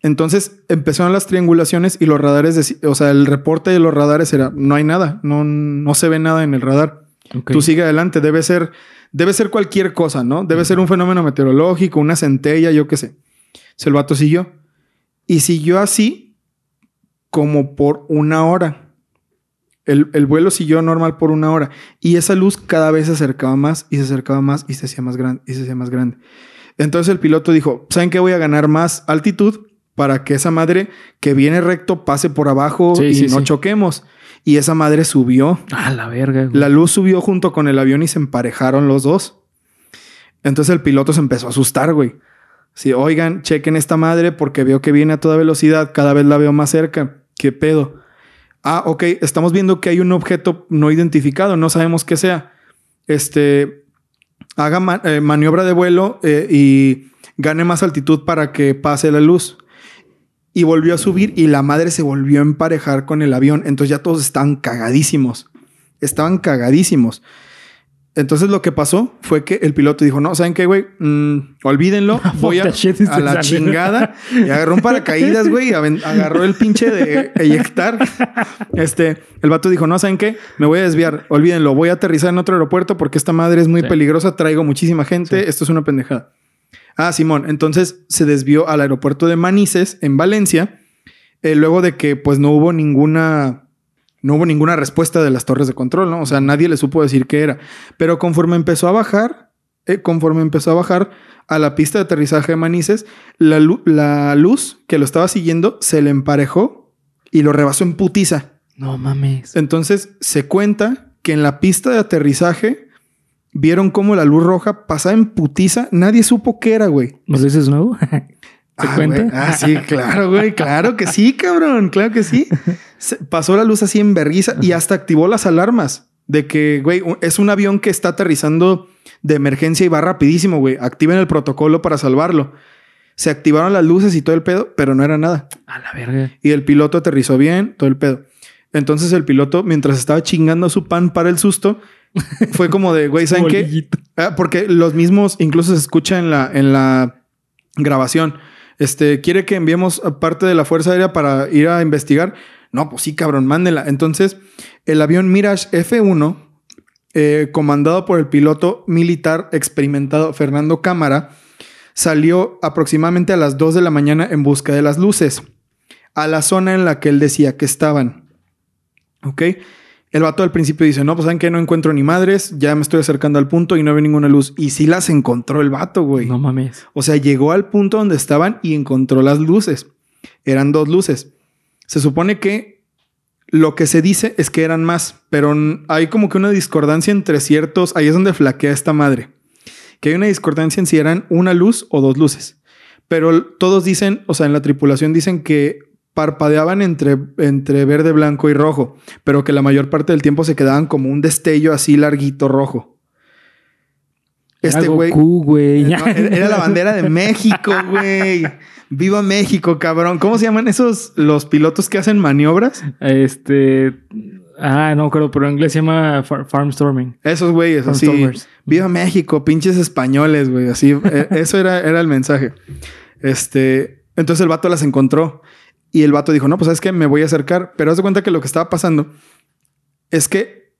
Entonces empezaron las triangulaciones y los radares, o sea, el reporte de los radares era, no hay nada, no, no se ve nada en el radar. Tú sigue adelante, debe ser, debe ser cualquier cosa, ¿no? Debe ser un fenómeno meteorológico, una centella, yo qué sé. El vato siguió. Y siguió así como por una hora. El, el vuelo siguió normal por una hora. Y esa luz cada vez se acercaba más y se acercaba más y se hacía más grande y se hacía más grande. Entonces el piloto dijo, ¿saben qué? Voy a ganar más altitud para que esa madre que viene recto pase por abajo Sí, y sí, no sí. choquemos. Y esa madre subió. Ah, la verga. güey. La luz subió junto con el avión y se emparejaron los dos. Entonces el piloto se empezó a asustar, güey. Sí, oigan, chequen esta madre porque veo que viene a toda velocidad, cada vez la veo más cerca. ¿Qué pedo? Ah, ok, estamos viendo que hay un objeto no identificado, no sabemos qué sea. Este, haga eh, maniobra de vuelo eh, y gane más altitud para que pase la luz. Y volvió a subir y la madre se volvió a emparejar con el avión. Entonces ya todos estaban cagadísimos. Estaban cagadísimos. Entonces lo que pasó fue que el piloto dijo, no, ¿saben qué, güey? Mm, olvídenlo. *laughs* Voy a, a la chingada. Y agarró un paracaídas, güey. y Agarró el pinche de eyectar. Este, el vato dijo, no, ¿saben qué? Me voy a desviar. Olvídenlo. Voy a aterrizar en otro aeropuerto porque esta madre es muy Sí. peligrosa. Traigo muchísima gente. Esto es una pendejada. Ah, Simón. Entonces se desvió al aeropuerto de Manises en Valencia. eh, luego de que pues no hubo ninguna no hubo ninguna respuesta de las torres de control, ¿no? O sea, nadie le supo decir qué era. Pero conforme empezó a bajar, eh, conforme empezó a bajar a la pista de aterrizaje de Manises, la, lu- la luz que lo estaba siguiendo se le emparejó y lo rebasó en putiza. No mames. Entonces se cuenta que en la pista de aterrizaje vieron cómo la luz roja pasaba en putiza. Nadie supo qué era, güey. ¿Nos dices nuevo? *laughs* ¿Se Ah, cuenta? güey. Ah, sí, *laughs* claro, güey. Claro que sí, cabrón. Claro que sí. Se- pasó la luz así en vergüenza y hasta activó las alarmas de que, güey, es un avión que está aterrizando de emergencia y va rapidísimo, güey. Activen el protocolo para salvarlo. Se activaron las luces y todo el pedo, pero no era nada. A la verga. Y el piloto aterrizó bien, todo el pedo. Entonces el piloto, mientras estaba chingando su pan para el susto, fue como de, güey, ¿saben qué? Ah, porque los mismos incluso se escucha en la, en la grabación. Este, ¿quiere que enviemos parte de la Fuerza Aérea para ir a investigar? No, pues sí, cabrón, mándela. Entonces, el avión Mirage F1, eh, comandado por el piloto militar experimentado Fernando Cámara, salió aproximadamente a las 2 de la mañana en busca de las luces, a la zona en la que él decía que estaban. ¿Ok? El vato al principio dice, no, pues saben que no encuentro ni madres, ya me estoy acercando al punto y no veo ninguna luz. Y sí las encontró el vato, güey. No mames. O sea, llegó al punto donde estaban y encontró las luces. Eran dos luces. Se supone que Lo que se dice es que eran más, pero hay como que una discordancia entre ciertos. Ahí es donde flaquea esta madre. Que hay una discordancia en si eran una luz o dos luces. Pero todos dicen, o sea, en la tripulación dicen que parpadeaban entre, entre verde, blanco y rojo, pero que la mayor parte del tiempo se quedaban como un destello así larguito rojo. Este güey. Era era la bandera de México, *laughs* güey. Viva México, cabrón. ¿Cómo se llaman esos los pilotos que hacen maniobras? Este. Ah, no creo, pero en inglés se llama far- Farmstorming. Esos güeyes, así. Viva México, pinches españoles, güey. Así, eh, eso era, era el mensaje. Este, entonces el vato las encontró y el vato dijo, no, pues sabes que me voy a acercar. Pero haz de cuenta que lo que estaba pasando es que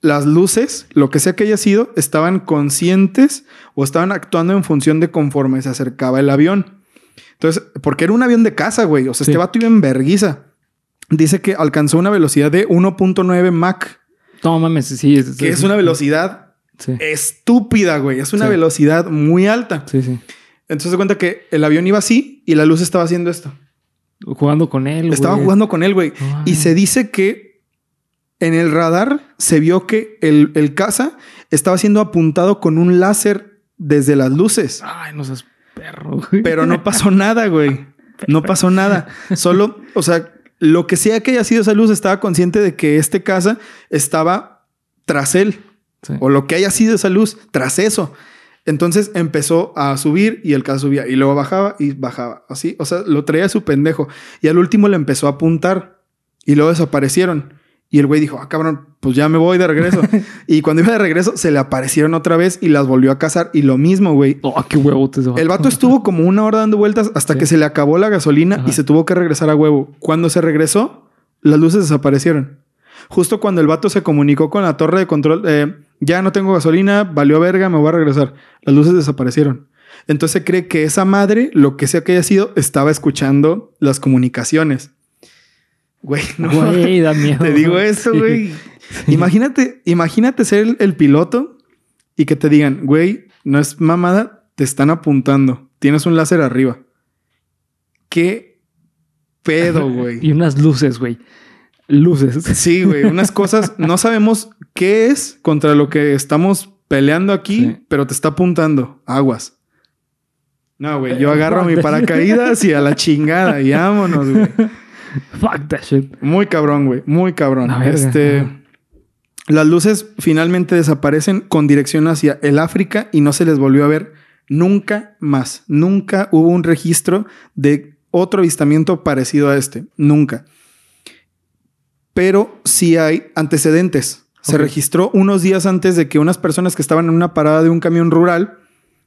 las luces, lo que sea que haya sido, estaban conscientes o estaban actuando en función de conforme se acercaba el avión. Entonces, porque era un avión de casa, güey. O sea, Sí. este vato iba en verguiza. Dice que alcanzó una velocidad de 1.9 Mach, No mames, sí. Es, que es una velocidad Sí, estúpida, güey. Es una Sí. velocidad muy alta. sí, sí. Entonces se cuenta que el avión iba así y la luz estaba haciendo esto. Jugando con él. Estaba güey. jugando con él, güey. Y se dice que en el radar se vio que el, el caza estaba siendo apuntado con un láser desde las luces. Ay, no seas perro, güey. Pero no pasó *laughs* nada, güey. No pasó nada. Solo, o sea, lo que sea que haya sido esa luz estaba consciente de que este caza estaba tras él. Sí. o lo que haya sido esa luz tras eso. Entonces empezó a subir y el caso subía y luego bajaba y bajaba. Así, o sea, lo traía su pendejo. Y al último le empezó a apuntar y luego desaparecieron. Y el güey dijo, ah, cabrón, pues ya me voy de regreso. *laughs* y cuando iba de regreso, se le aparecieron otra vez y las volvió a cazar. Y lo mismo, güey. Oh, qué huevotes. El vato estuvo como una hora dando vueltas hasta Sí. que se le acabó la gasolina Ajá. y se tuvo que regresar a huevo. Cuando se regresó, las luces desaparecieron. Justo cuando el vato se comunicó con la torre de control, eh, ya no tengo gasolina, valió verga, me voy a regresar. Las luces desaparecieron. Entonces se cree que esa madre, lo que sea que haya sido, estaba escuchando las comunicaciones. Güey, no. Güey, da miedo. Te digo eso, Sí. güey. Imagínate, imagínate ser el, el piloto y que te digan, güey, no es mamada, te están apuntando. Tienes un láser arriba. ¿Qué pedo, *laughs* güey? Y unas luces, güey. Luces. Sí, güey, unas cosas, *laughs* no sabemos qué es contra lo que estamos peleando aquí, Sí. pero te está apuntando. Aguas. No, güey, yo agarro mi paracaídas y a la chingada y vámonos, güey. *laughs* Fuck that shit. Muy cabrón, güey. Muy cabrón. Este. Las luces finalmente desaparecen con dirección hacia el África y no se les volvió a ver nunca más. Nunca hubo un registro de otro avistamiento parecido a este. Nunca. Pero sí hay antecedentes. Se registró unos días antes de que unas personas que estaban en una parada de un camión rural,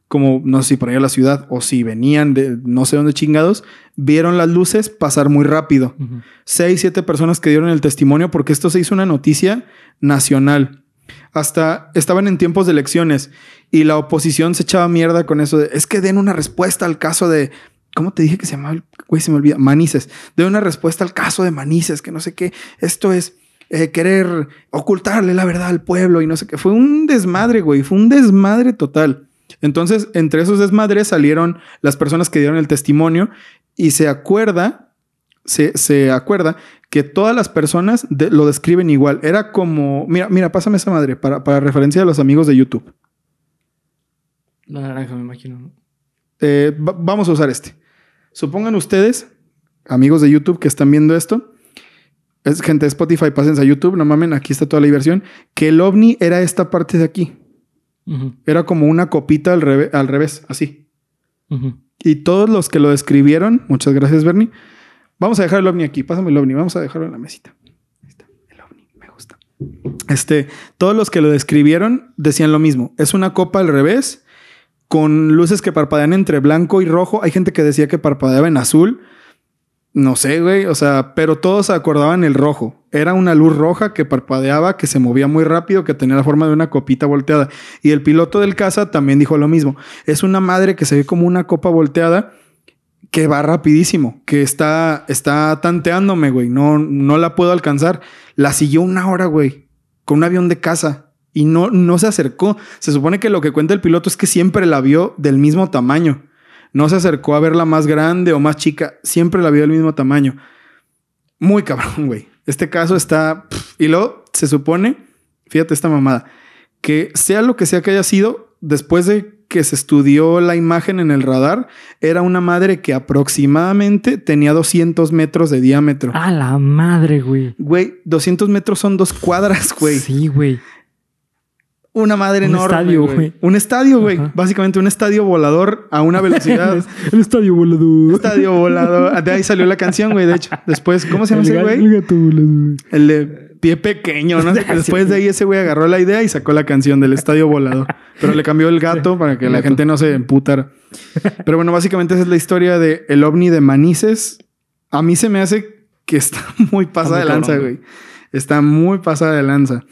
como no sé si por ahí a la ciudad o si venían de no sé dónde chingados, vieron las luces pasar muy rápido seis, siete personas que dieron el testimonio porque esto se hizo una noticia nacional. Hasta estaban en tiempos de elecciones y la oposición se echaba mierda con eso de es que den una respuesta al caso de ¿cómo te dije que se llamaba? el- Güey, se me olvida. Manices. Den una respuesta al caso de Manices, que no sé qué. Esto es eh, querer ocultarle la verdad al pueblo y no sé qué. Fue un desmadre, güey. Fue un desmadre total. Entonces, entre esos desmadres salieron las personas que dieron el testimonio y se acuerda se, se acuerda que todas las personas de- lo describen igual. Era como, mira, mira, pásame esa madre para, para referencia a los amigos de YouTube. La naranja, me imagino. ¿no? Eh, va- vamos a usar este. Supongan ustedes, amigos de YouTube que están viendo esto, es gente de Spotify, pásense a YouTube, no mamen, aquí está toda la diversión, que el ovni era esta parte de aquí. Era como una copita al, revés, así. Y todos los que lo describieron, muchas gracias, Bernie. Vamos a dejar el ovni aquí. Pásame el ovni. Vamos a dejarlo en la mesita. Ahí está. El ovni. Me gusta. Este, todos los que lo describieron decían lo mismo. Es una copa al revés con luces que parpadean entre blanco y rojo. Hay gente que decía que parpadeaba en azul. No sé, güey. O sea, pero todos acordaban el rojo. Era una luz roja que parpadeaba, que se movía muy rápido, que tenía la forma de una copita volteada. Y el piloto del caza también dijo lo mismo. Es una madre que se ve como una copa volteada que va rapidísimo, que está, está tanteándome, güey. No, no la puedo alcanzar. La siguió una hora, güey, con un avión de caza y no, no se acercó. Se supone que lo que cuenta el piloto es que siempre la vio del mismo tamaño. No se acercó a verla más grande o más chica. Siempre la vio del mismo tamaño. Muy cabrón, güey. Este caso está... pff, y luego se supone, fíjate esta mamada, que sea lo que sea que haya sido, después de que se estudió la imagen en el radar, era una madre que aproximadamente tenía 200 metros de diámetro. A la madre, güey. Güey, 200 metros son dos cuadras, güey. Sí, güey. Una madre Un enorme. estadio, güey. Un estadio, güey. Básicamente un estadio volador a una *laughs* velocidad. El estadio volador. estadio volador. De ahí salió la canción, güey. De hecho, después, ¿cómo se llama ese güey? el gato volador. El de pie pequeño, ¿no? *laughs* Después de ahí ese güey agarró la idea y sacó la canción del estadio volador. Pero le cambió el gato para que la gato. gente no se emputara. Pero bueno, básicamente esa es la historia de el ovni de Manises. A mí se me hace que está muy pasada de lanza, güey. Está muy pasada de lanza.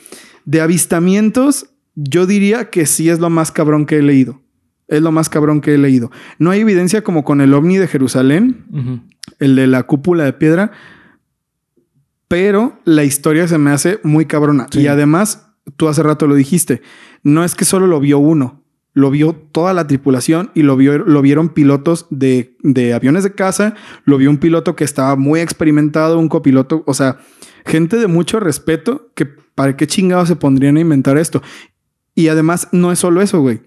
De avistamientos, yo diría que sí es lo más cabrón que he leído. Es lo más cabrón que he leído. No hay evidencia como con el ovni de Jerusalén, el de la cúpula de piedra, pero la historia se me hace muy cabrona. Sí. Y además, tú hace rato lo dijiste, no es que solo lo vio uno, lo vio toda la tripulación y lo, vio, lo vieron pilotos de, de aviones de casa, lo vio un piloto que estaba muy experimentado, un copiloto, o sea, gente de mucho respeto que para qué chingados se pondrían a inventar esto. Y además, no es solo eso, güey.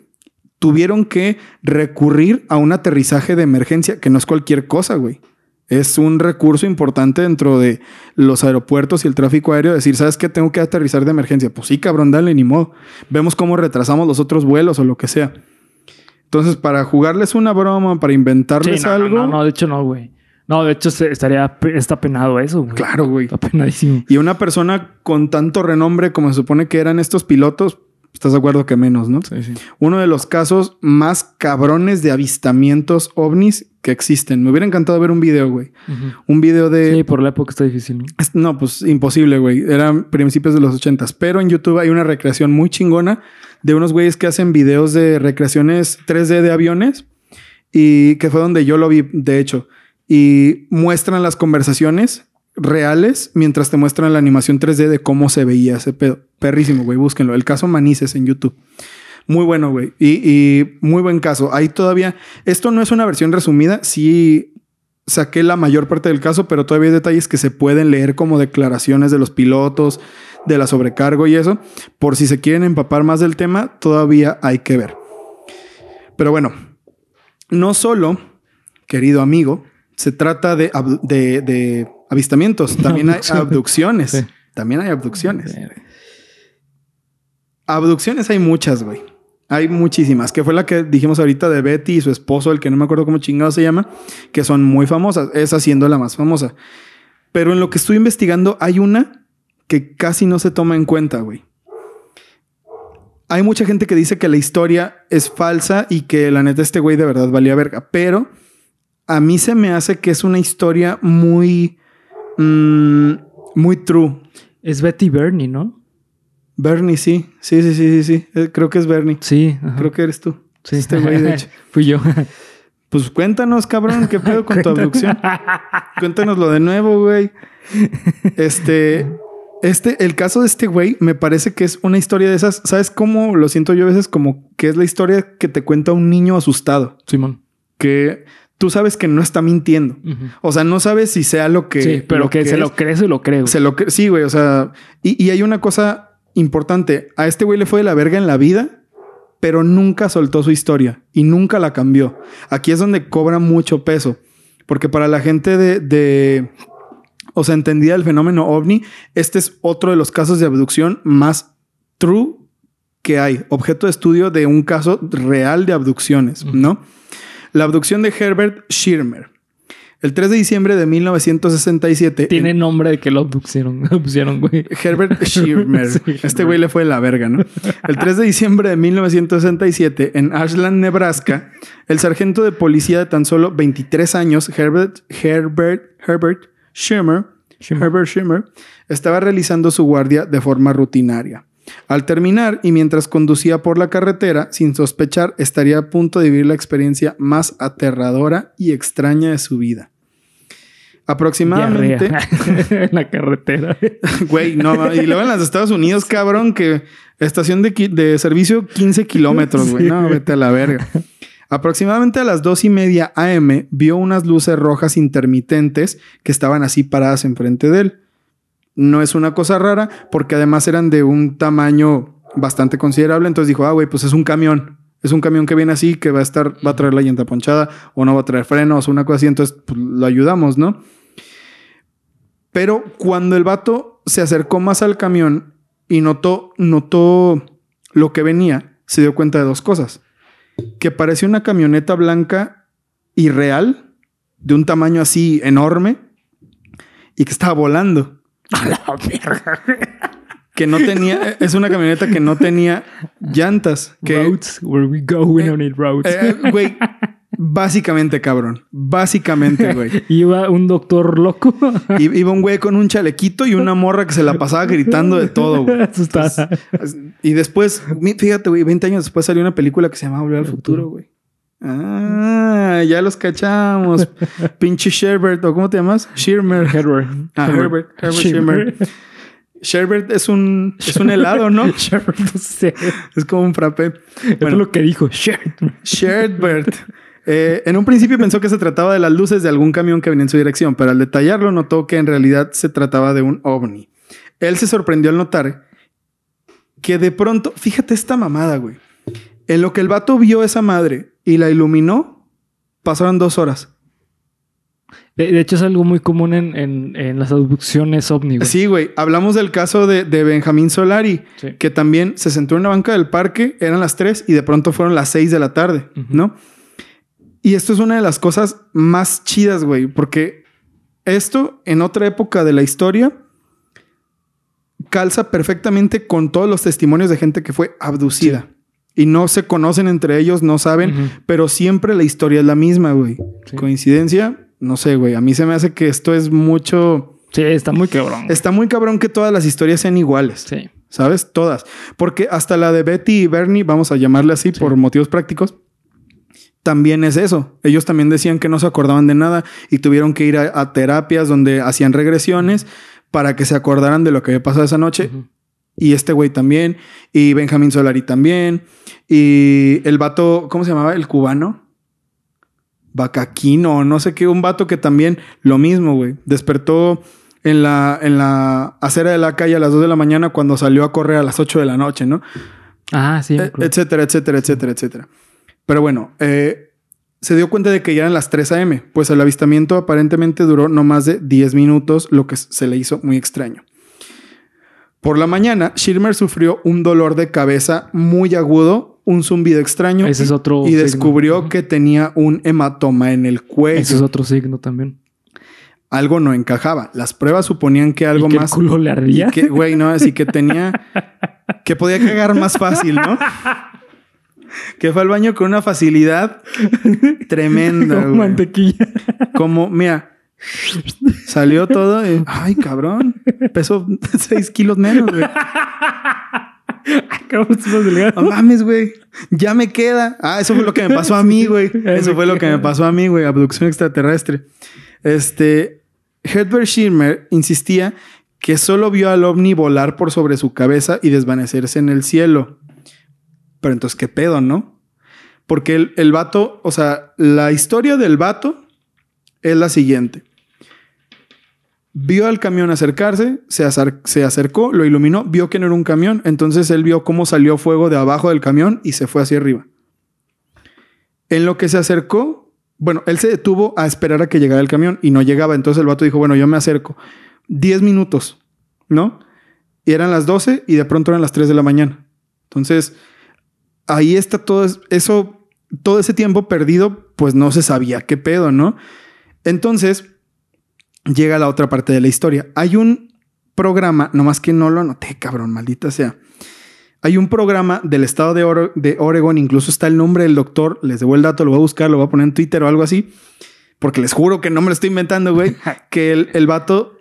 Tuvieron que recurrir a un aterrizaje de emergencia, que no es cualquier cosa, güey. Es un recurso importante dentro de los aeropuertos y el tráfico aéreo. Decir, ¿sabes qué? Tengo que aterrizar de emergencia. Pues sí, cabrón, dale, ni modo. Vemos cómo retrasamos los otros vuelos o lo que sea. Entonces, para jugarles una broma, para inventarles no, no, algo. No, no, de hecho no, güey. No, de hecho estaría está penado eso, güey. Claro, güey. Está penadísimo. Y una persona con tanto renombre como se supone que eran estos pilotos, estás de acuerdo que menos, ¿no? Sí, sí. Uno de los casos más cabrones de avistamientos ovnis que existen. Me hubiera encantado ver un video, güey. Un video de... Sí, por la época está difícil, ¿no? No, pues imposible, güey. Eran principios de los ochentas. Pero en YouTube hay una recreación muy chingona de unos güeyes que hacen videos de recreaciones 3D de aviones. Y que fue donde yo lo vi, de hecho. Y muestran las conversaciones reales mientras te muestran la animación 3D de cómo se veía ese pedo. Perrísimo, güey. Búsquenlo. El caso Manises en YouTube. Muy bueno, güey. Y, y muy buen caso. Ahí todavía... Esto no es una versión resumida. Sí saqué la mayor parte del caso, pero todavía hay detalles que se pueden leer como declaraciones de los pilotos, de la sobrecargo y eso. Por si se quieren empapar más del tema, todavía hay que ver. Pero bueno, no solo, querido amigo, se trata de, ab- de- de avistamientos, también *laughs* hay Abducciones. abducciones. Sí. También hay abducciones. Abducciones hay muchas, güey. Hay muchísimas, que fue la que dijimos ahorita de Betty y su esposo, el que no me acuerdo cómo chingado se llama, que son muy famosas, esa siendo la más famosa. Pero en lo que estoy investigando hay una que casi no se toma en cuenta, güey. Hay mucha gente que dice que la historia es falsa y que la neta este güey de verdad valía verga, pero a mí se me hace que es una historia muy, mm, muy true. Es Betty Bernie, ¿no? Bernie, sí, sí, sí, sí, sí, sí. Eh, Creo que es Bernie. Sí. ajá. Creo que eres tú. Sí. Este güey, de hecho. *laughs* Fui yo. Pues cuéntanos, cabrón, qué pedo con tu *laughs* abducción. Cuéntanoslo de nuevo, güey. Este, este, el caso de este güey me parece que es una historia de esas. ¿Sabes cómo lo siento yo a veces? Como que es la historia que te cuenta un niño asustado, Simón. que tú sabes que no está mintiendo. O sea, no sabes si sea lo que. sí, pero que, se es. lo crees y lo creo. Se lo cre- Sí, güey. O sea, y, y hay una cosa importante. A este güey le fue de la verga en la vida, pero nunca soltó su historia y nunca la cambió. Aquí es donde cobra mucho peso. Porque para la gente de, de o sea, entendida el fenómeno ovni, este es otro de los casos de abducción más true que hay. Objeto de estudio de un caso real de abducciones, ¿no? La abducción de Herbert Schirmer. El 3 de diciembre de 1967. Tiene en- nombre de que lo abducieron, abducieron, *laughs* güey. Herbert *laughs* Schirmer. Sí, este güey le fue la verga, ¿no? El 3 de diciembre de 1967, en Ashland, Nebraska, el sargento de policía de tan solo 23 años, Herbert, Herbert, Herbert Schirmer, Schirmer. Herbert Schirmer, estaba realizando su guardia de forma rutinaria. Al terminar y mientras conducía por la carretera, sin sospechar, estaría a punto de vivir la experiencia más aterradora y extraña de su vida. Aproximadamente. *laughs* En la carretera. *laughs* Güey, no, y luego en los Estados Unidos, cabrón, que estación de, de servicio 15 kilómetros, güey. Sí, no, vete a la verga. Aproximadamente a las dos y media AM vio unas luces rojas intermitentes que estaban así paradas enfrente de él. no es una cosa rara, porque además eran de un tamaño bastante considerable. Entonces dijo, ah, güey, pues es un camión. Es un camión que viene así, que va a estar, va a traer la llanta ponchada o no va a traer frenos una cosa así. Entonces pues, lo ayudamos, ¿no? Pero cuando el vato se acercó más al camión y notó, notó lo que venía, se dio cuenta de dos cosas. Que parecía una camioneta blanca irreal, de un tamaño así enorme, y que estaba volando. *laughs* A la. Que no tenía, es una camioneta que no tenía llantas. Que, Roads where we go, we don't need roads. eh, güey, básicamente, cabrón. Básicamente, güey. *laughs* Iba un doctor loco. Iba un güey con un chalequito y una morra que se la pasaba gritando de todo, güey. *laughs* Y después, fíjate, güey, 20 años después salió una película que se llama Volver al Futuro, güey. Ah, ya los cachamos. *laughs* Pinche Sherbert, ¿o cómo te llamas? Shirmer. Herbert. Ah, Herbert. Herbert Shirmer. Sherbert es un, es un helado, ¿no? *laughs* Sherbert, no sé. Es como un frappé. Eso Bueno, es lo que dijo. Sherbert. Sherbert. Eh, en un principio pensó que se trataba de las luces de algún camión que venía en su dirección, pero al detallarlo notó que en realidad se trataba de un ovni. Él se sorprendió al notar que de pronto, fíjate esta mamada, güey. En lo que el vato vio esa madre y la iluminó, pasaron dos horas. De, de hecho, es algo muy común en, en, en las abducciones güey. Sí, güey. Hablamos del caso de, de Benjamín Solari, Sí. que también se sentó en una banca del parque, eran las 3 y de pronto fueron las 6 de la tarde. ¿no? Y esto es una de las cosas más chidas, güey, porque esto en otra época de la historia calza perfectamente con todos los testimonios de gente que fue abducida. Y no se conocen entre ellos, no saben, pero siempre la historia es la misma, güey. Sí. Coincidencia, no sé, güey. A mí se me hace que esto es mucho... Sí, está muy cabrón. Está muy cabrón que todas las historias sean iguales. Sí. ¿Sabes? Todas. Porque hasta la de Betty y Bernie, vamos a llamarle así por motivos prácticos, también es eso. Ellos también decían que no se acordaban de nada y tuvieron que ir a, a terapias donde hacían regresiones para que se acordaran de lo que había pasado esa noche. Y este güey también. Y Benjamín Solari también. Y el vato, ¿cómo se llamaba? El cubano. Bacaquino, no sé qué. Un vato que también lo mismo, güey. Despertó en la, en la acera de la calle a las 2 de la mañana cuando salió a correr a las 8 de la noche, ¿no? Ah, sí. acuerdo. etcétera, etcétera, etcétera, etcétera. Pero bueno, eh, se dio cuenta de que ya eran las 3 a.m., pues el avistamiento aparentemente duró no más de 10 minutos, lo que se le hizo muy extraño. Por la mañana, Schirmer sufrió un dolor de cabeza muy agudo, un zumbido extraño Ese es otro y signo. descubrió que tenía un hematoma en el cuello. Ese es otro signo también. Algo no encajaba. Las pruebas suponían que algo ¿Y que más... el culo le ardía? Y que, güey, no, así que tenía. que podía cagar más fácil, ¿no? *laughs* que fue al baño con una facilidad tremenda, Como güey. mantequilla. Como, mira, salió todo y, ay, cabrón, pesó 6 kilos menos, güey. *laughs* No mames, güey. Ya me queda. Ah, eso fue lo que me pasó a mí, *laughs* güey. Eso fue lo que me pasó a mí, güey. Abducción extraterrestre. Este. Herbert Schirmer insistía que solo vio al ovni volar por sobre su cabeza y desvanecerse en el cielo. Pero entonces, ¿qué pedo, no? Porque el, el vato, o sea, la historia del vato es la siguiente. Vio al camión acercarse, se, se acercó, lo iluminó, vio que no era un camión, entonces él vio cómo salió fuego de abajo del camión y se fue hacia arriba. En lo que se acercó, bueno, él se detuvo a esperar a que llegara el camión y no llegaba, entonces el vato dijo, bueno, yo me acerco. 10 minutos, ¿no? Y eran las 12 y de pronto eran las 3 de la mañana. Entonces, ahí está todo es- eso, todo ese tiempo perdido, pues no se sabía qué pedo, ¿no? Entonces, llega la otra parte de la historia. Hay un programa, nomás que no lo anoté, cabrón, maldita sea. Hay un programa del estado de, Ore- de Oregon, incluso está el nombre del doctor, les debo el dato, lo voy a buscar, lo voy a poner en Twitter o algo así, porque les juro que no me lo estoy inventando, güey, *laughs* que el, el vato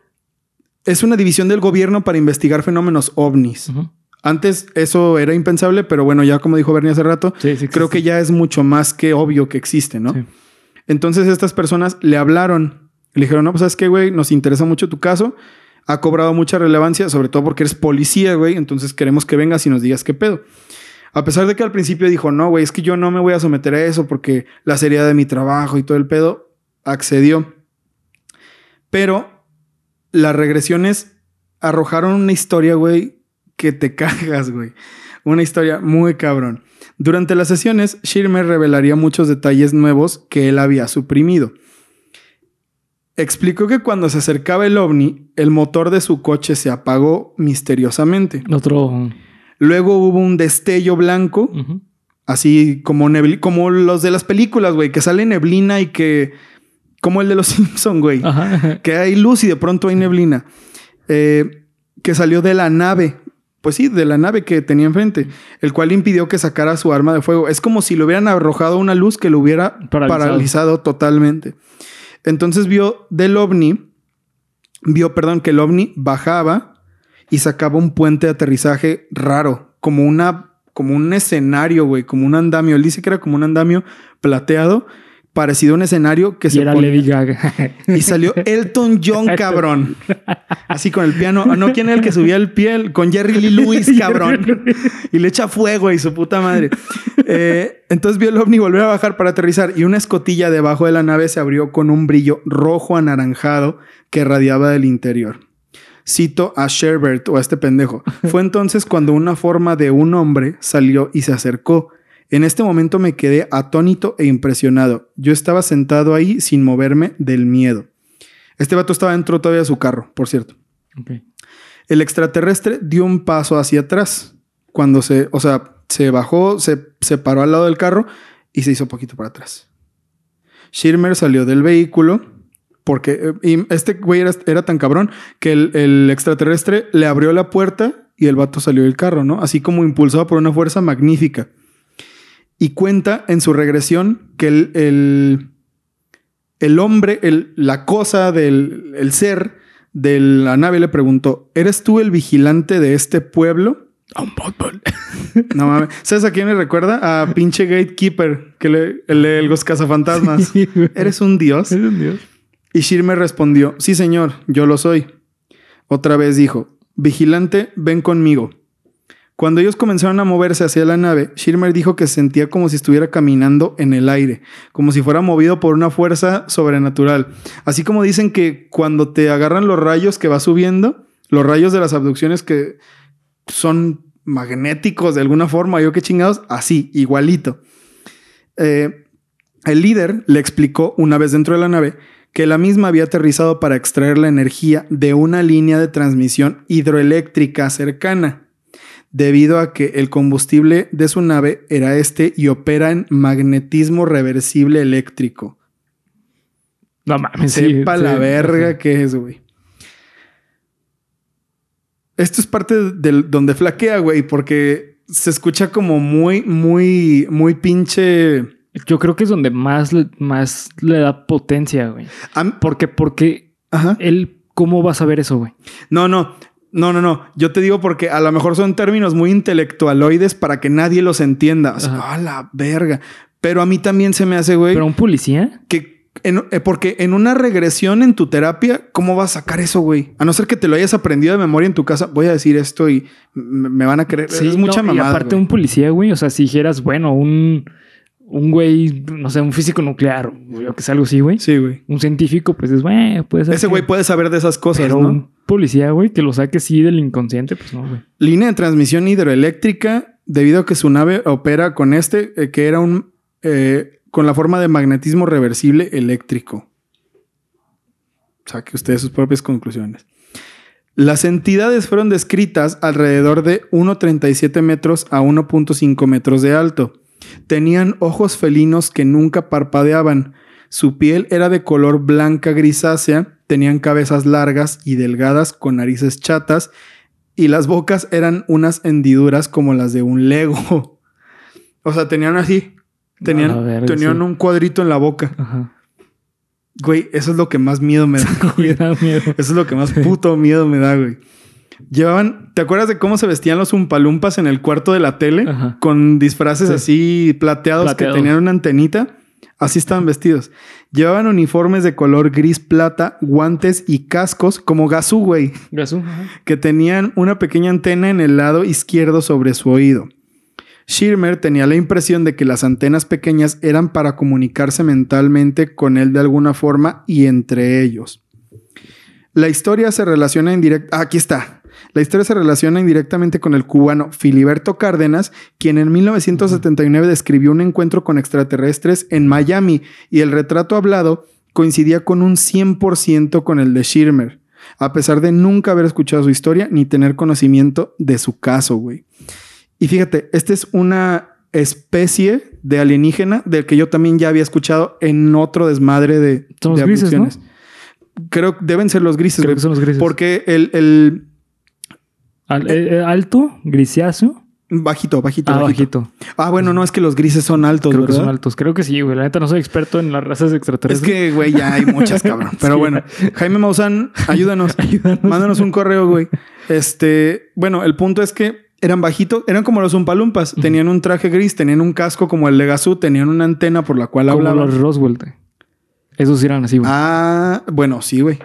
es una división del gobierno para investigar fenómenos ovnis. Antes eso era impensable, pero bueno, ya como dijo Bernie hace rato, Sí, sí. creo que ya es mucho más que obvio que existe, ¿no? Sí. Entonces estas personas le hablaron, le dijeron, no, pues sabes qué, güey, nos interesa mucho tu caso, ha cobrado mucha relevancia, sobre todo porque eres policía, güey, entonces queremos que vengas y nos digas qué pedo. A pesar de que al principio dijo, no, güey, es que yo no me voy a someter a eso porque la seriedad de mi trabajo y todo el pedo, accedió. Pero las regresiones arrojaron una historia, güey, que te *laughs* cagas, güey. Una historia muy cabrón. Durante las sesiones, Schirmer revelaría muchos detalles nuevos que él había suprimido. Explicó que cuando se acercaba el ovni, el motor de su coche se apagó misteriosamente. Otro. Luego hubo un destello blanco, así como, como los de las películas, güey, que sale neblina y que... Como el de los *laughs* Simpson, güey. Ajá. Que hay luz y de pronto hay neblina. Eh, que salió de la nave. Pues sí, de la nave que tenía enfrente. El cual impidió que sacara su arma de fuego. Es como si le hubieran arrojado una luz que lo hubiera Paralizado. paralizado, totalmente. Entonces vio del ovni. Vio, perdón, que el ovni bajaba y sacaba un puente de aterrizaje raro. Como una... Como un escenario, güey. Como un andamio. Él dice que era como un andamio plateado. Parecido a un escenario que Y se era ponía- Lady Gaga. y salió Elton John, *laughs* cabrón. Así con el piano. Ah, No, ¿quién era el que subía el pie? Con Jerry Lee Lewis, *laughs* cabrón. Y le echa fuego y su puta madre. Eh, entonces vio el ovni volver a bajar para aterrizar y una escotilla debajo de la nave se abrió con un brillo rojo anaranjado que radiaba del interior. Cito a Sherbert o a este pendejo. Fue entonces cuando una forma de un hombre salió y se acercó. En este momento me quedé atónito e impresionado. Yo estaba sentado ahí sin moverme del miedo. Este vato estaba dentro todavía de su carro, por cierto. El extraterrestre dio un paso hacia atrás. Cuando se, o sea, se bajó, se, se paró al lado del carro y se hizo poquito para atrás. Schirmer salió del vehículo porque eh, y este güey era, era tan cabrón que el, el extraterrestre le abrió la puerta y el vato salió del carro, ¿no? Así como impulsado por una fuerza magnífica. Y cuenta en su regresión que el, el, el hombre, el- la cosa del el ser de la nave le preguntó, ¿eres tú el vigilante de este pueblo? *laughs* No mames. ¿Sabes a quién me recuerda? A pinche Gatekeeper, que le, el de los cazafantasmas. Sí. ¿Eres un dios? Eres un dios. Y Shirmer respondió, sí señor, yo lo soy. Otra vez dijo, vigilante, ven conmigo. Cuando ellos comenzaron a moverse hacia la nave, Shirmer dijo que se sentía como si estuviera caminando en el aire, como si fuera movido por una fuerza sobrenatural. Así como dicen que cuando te agarran los rayos que va subiendo, los rayos de las abducciones que son magnéticos de alguna forma, yo qué chingados, así, igualito. Eh, el líder le explicó una vez dentro de la nave que la misma había aterrizado para extraer la energía de una línea de transmisión hidroeléctrica cercana, debido a que el combustible de su nave era este y opera en magnetismo reversible eléctrico. No mames. sí, Sepa sí. la verga Ajá. que es, güey. Esto es parte del donde flaquea, güey, porque se escucha como muy, muy, muy pinche. Yo creo que es donde más, le- más le da potencia, güey. Porque, porque Ajá. él, ¿cómo va a saber eso, güey? No, no, no, no, no. Yo te digo porque a lo mejor son términos muy intelectualoides para que nadie los entienda. O sea. ¡ah, la verga! Pero a mí también se me hace, güey, Pero un policía. que en- eh, porque en una regresión en tu terapia, ¿cómo vas a sacar eso, güey? A no ser que te lo hayas aprendido de memoria en tu casa, voy a decir esto y me, van a creer. es mucha mamada. Y aparte, güey. un policía, güey. O sea, si dijeras, bueno, un, un güey, no sé, un físico nuclear o que sea algo así, güey. Sí, güey. Un científico, pues es, güey, puede ser. Ese que- güey puede saber de esas cosas, Pero ¿no? un policía, güey, que lo saque así del inconsciente, pues no, güey. Línea de transmisión hidroeléctrica, debido a que su nave opera con este, eh, que era un. eh, con la forma de magnetismo reversible eléctrico. Saque usted sus propias conclusiones. Las entidades fueron descritas alrededor de 1,37 metros a 1,5 metros de alto. Tenían ojos felinos que nunca parpadeaban. Su piel era de color blanca grisácea, tenían cabezas largas y delgadas con narices chatas y las bocas eran unas hendiduras como las de un Lego. *laughs* O sea, tenían así. Tenían, tenían sí. un cuadrito en la boca. Ajá. Güey, eso es lo que más miedo me da. *laughs* Me da miedo. Eso es lo que más puto miedo me da, güey. Llevaban, ¿te acuerdas de cómo se vestían los umpalumpas en el cuarto de la tele? Ajá. Con disfraces Sí. así plateados, Plateados. que tenían una antenita. Así estaban vestidos. Llevaban uniformes de color gris plata, guantes y cascos como Gazú, güey, que tenían una pequeña antena en el lado izquierdo sobre su oído. Schirmer tenía la impresión de que las antenas pequeñas eran para comunicarse mentalmente con él de alguna forma y entre ellos. La historia se relaciona indirecta. aquí está. La historia se relaciona indirectamente con el cubano Filiberto Cárdenas, quien en 1979 describió un encuentro con extraterrestres en Miami y el retrato hablado coincidía con un 100% con el de Schirmer, a pesar de nunca haber escuchado su historia ni tener conocimiento de su caso, güey. Y fíjate, esta es una especie de alienígena del que yo también ya había escuchado en otro desmadre de, Son los de grises, ¿no? Creo que deben ser los grises, Creo güey. que son los grises. Porque el, el Al- eh, eh, alto, grisáceo. bajito, bajito, Ah, bajito. bajito. Ah, bueno, no es que los grises son altos, Creo que son altos. Creo que sí, güey. La neta no soy experto en las razas Es extraterrestres. que, güey, ya hay muchas, cabrón. Pero *laughs* Sí, bueno, Jaime Maussan, ayúdanos. *laughs* Ayúdanos. Mándanos un correo, güey. Este, bueno, el punto es que eran bajitos, eran como los Umpalumpas. Tenían un traje gris, tenían un casco como el Legasú, tenían una antena por la cual Como hablaban. los Roswell. güey. Esos eran así, güey. Ah, bueno, sí, güey.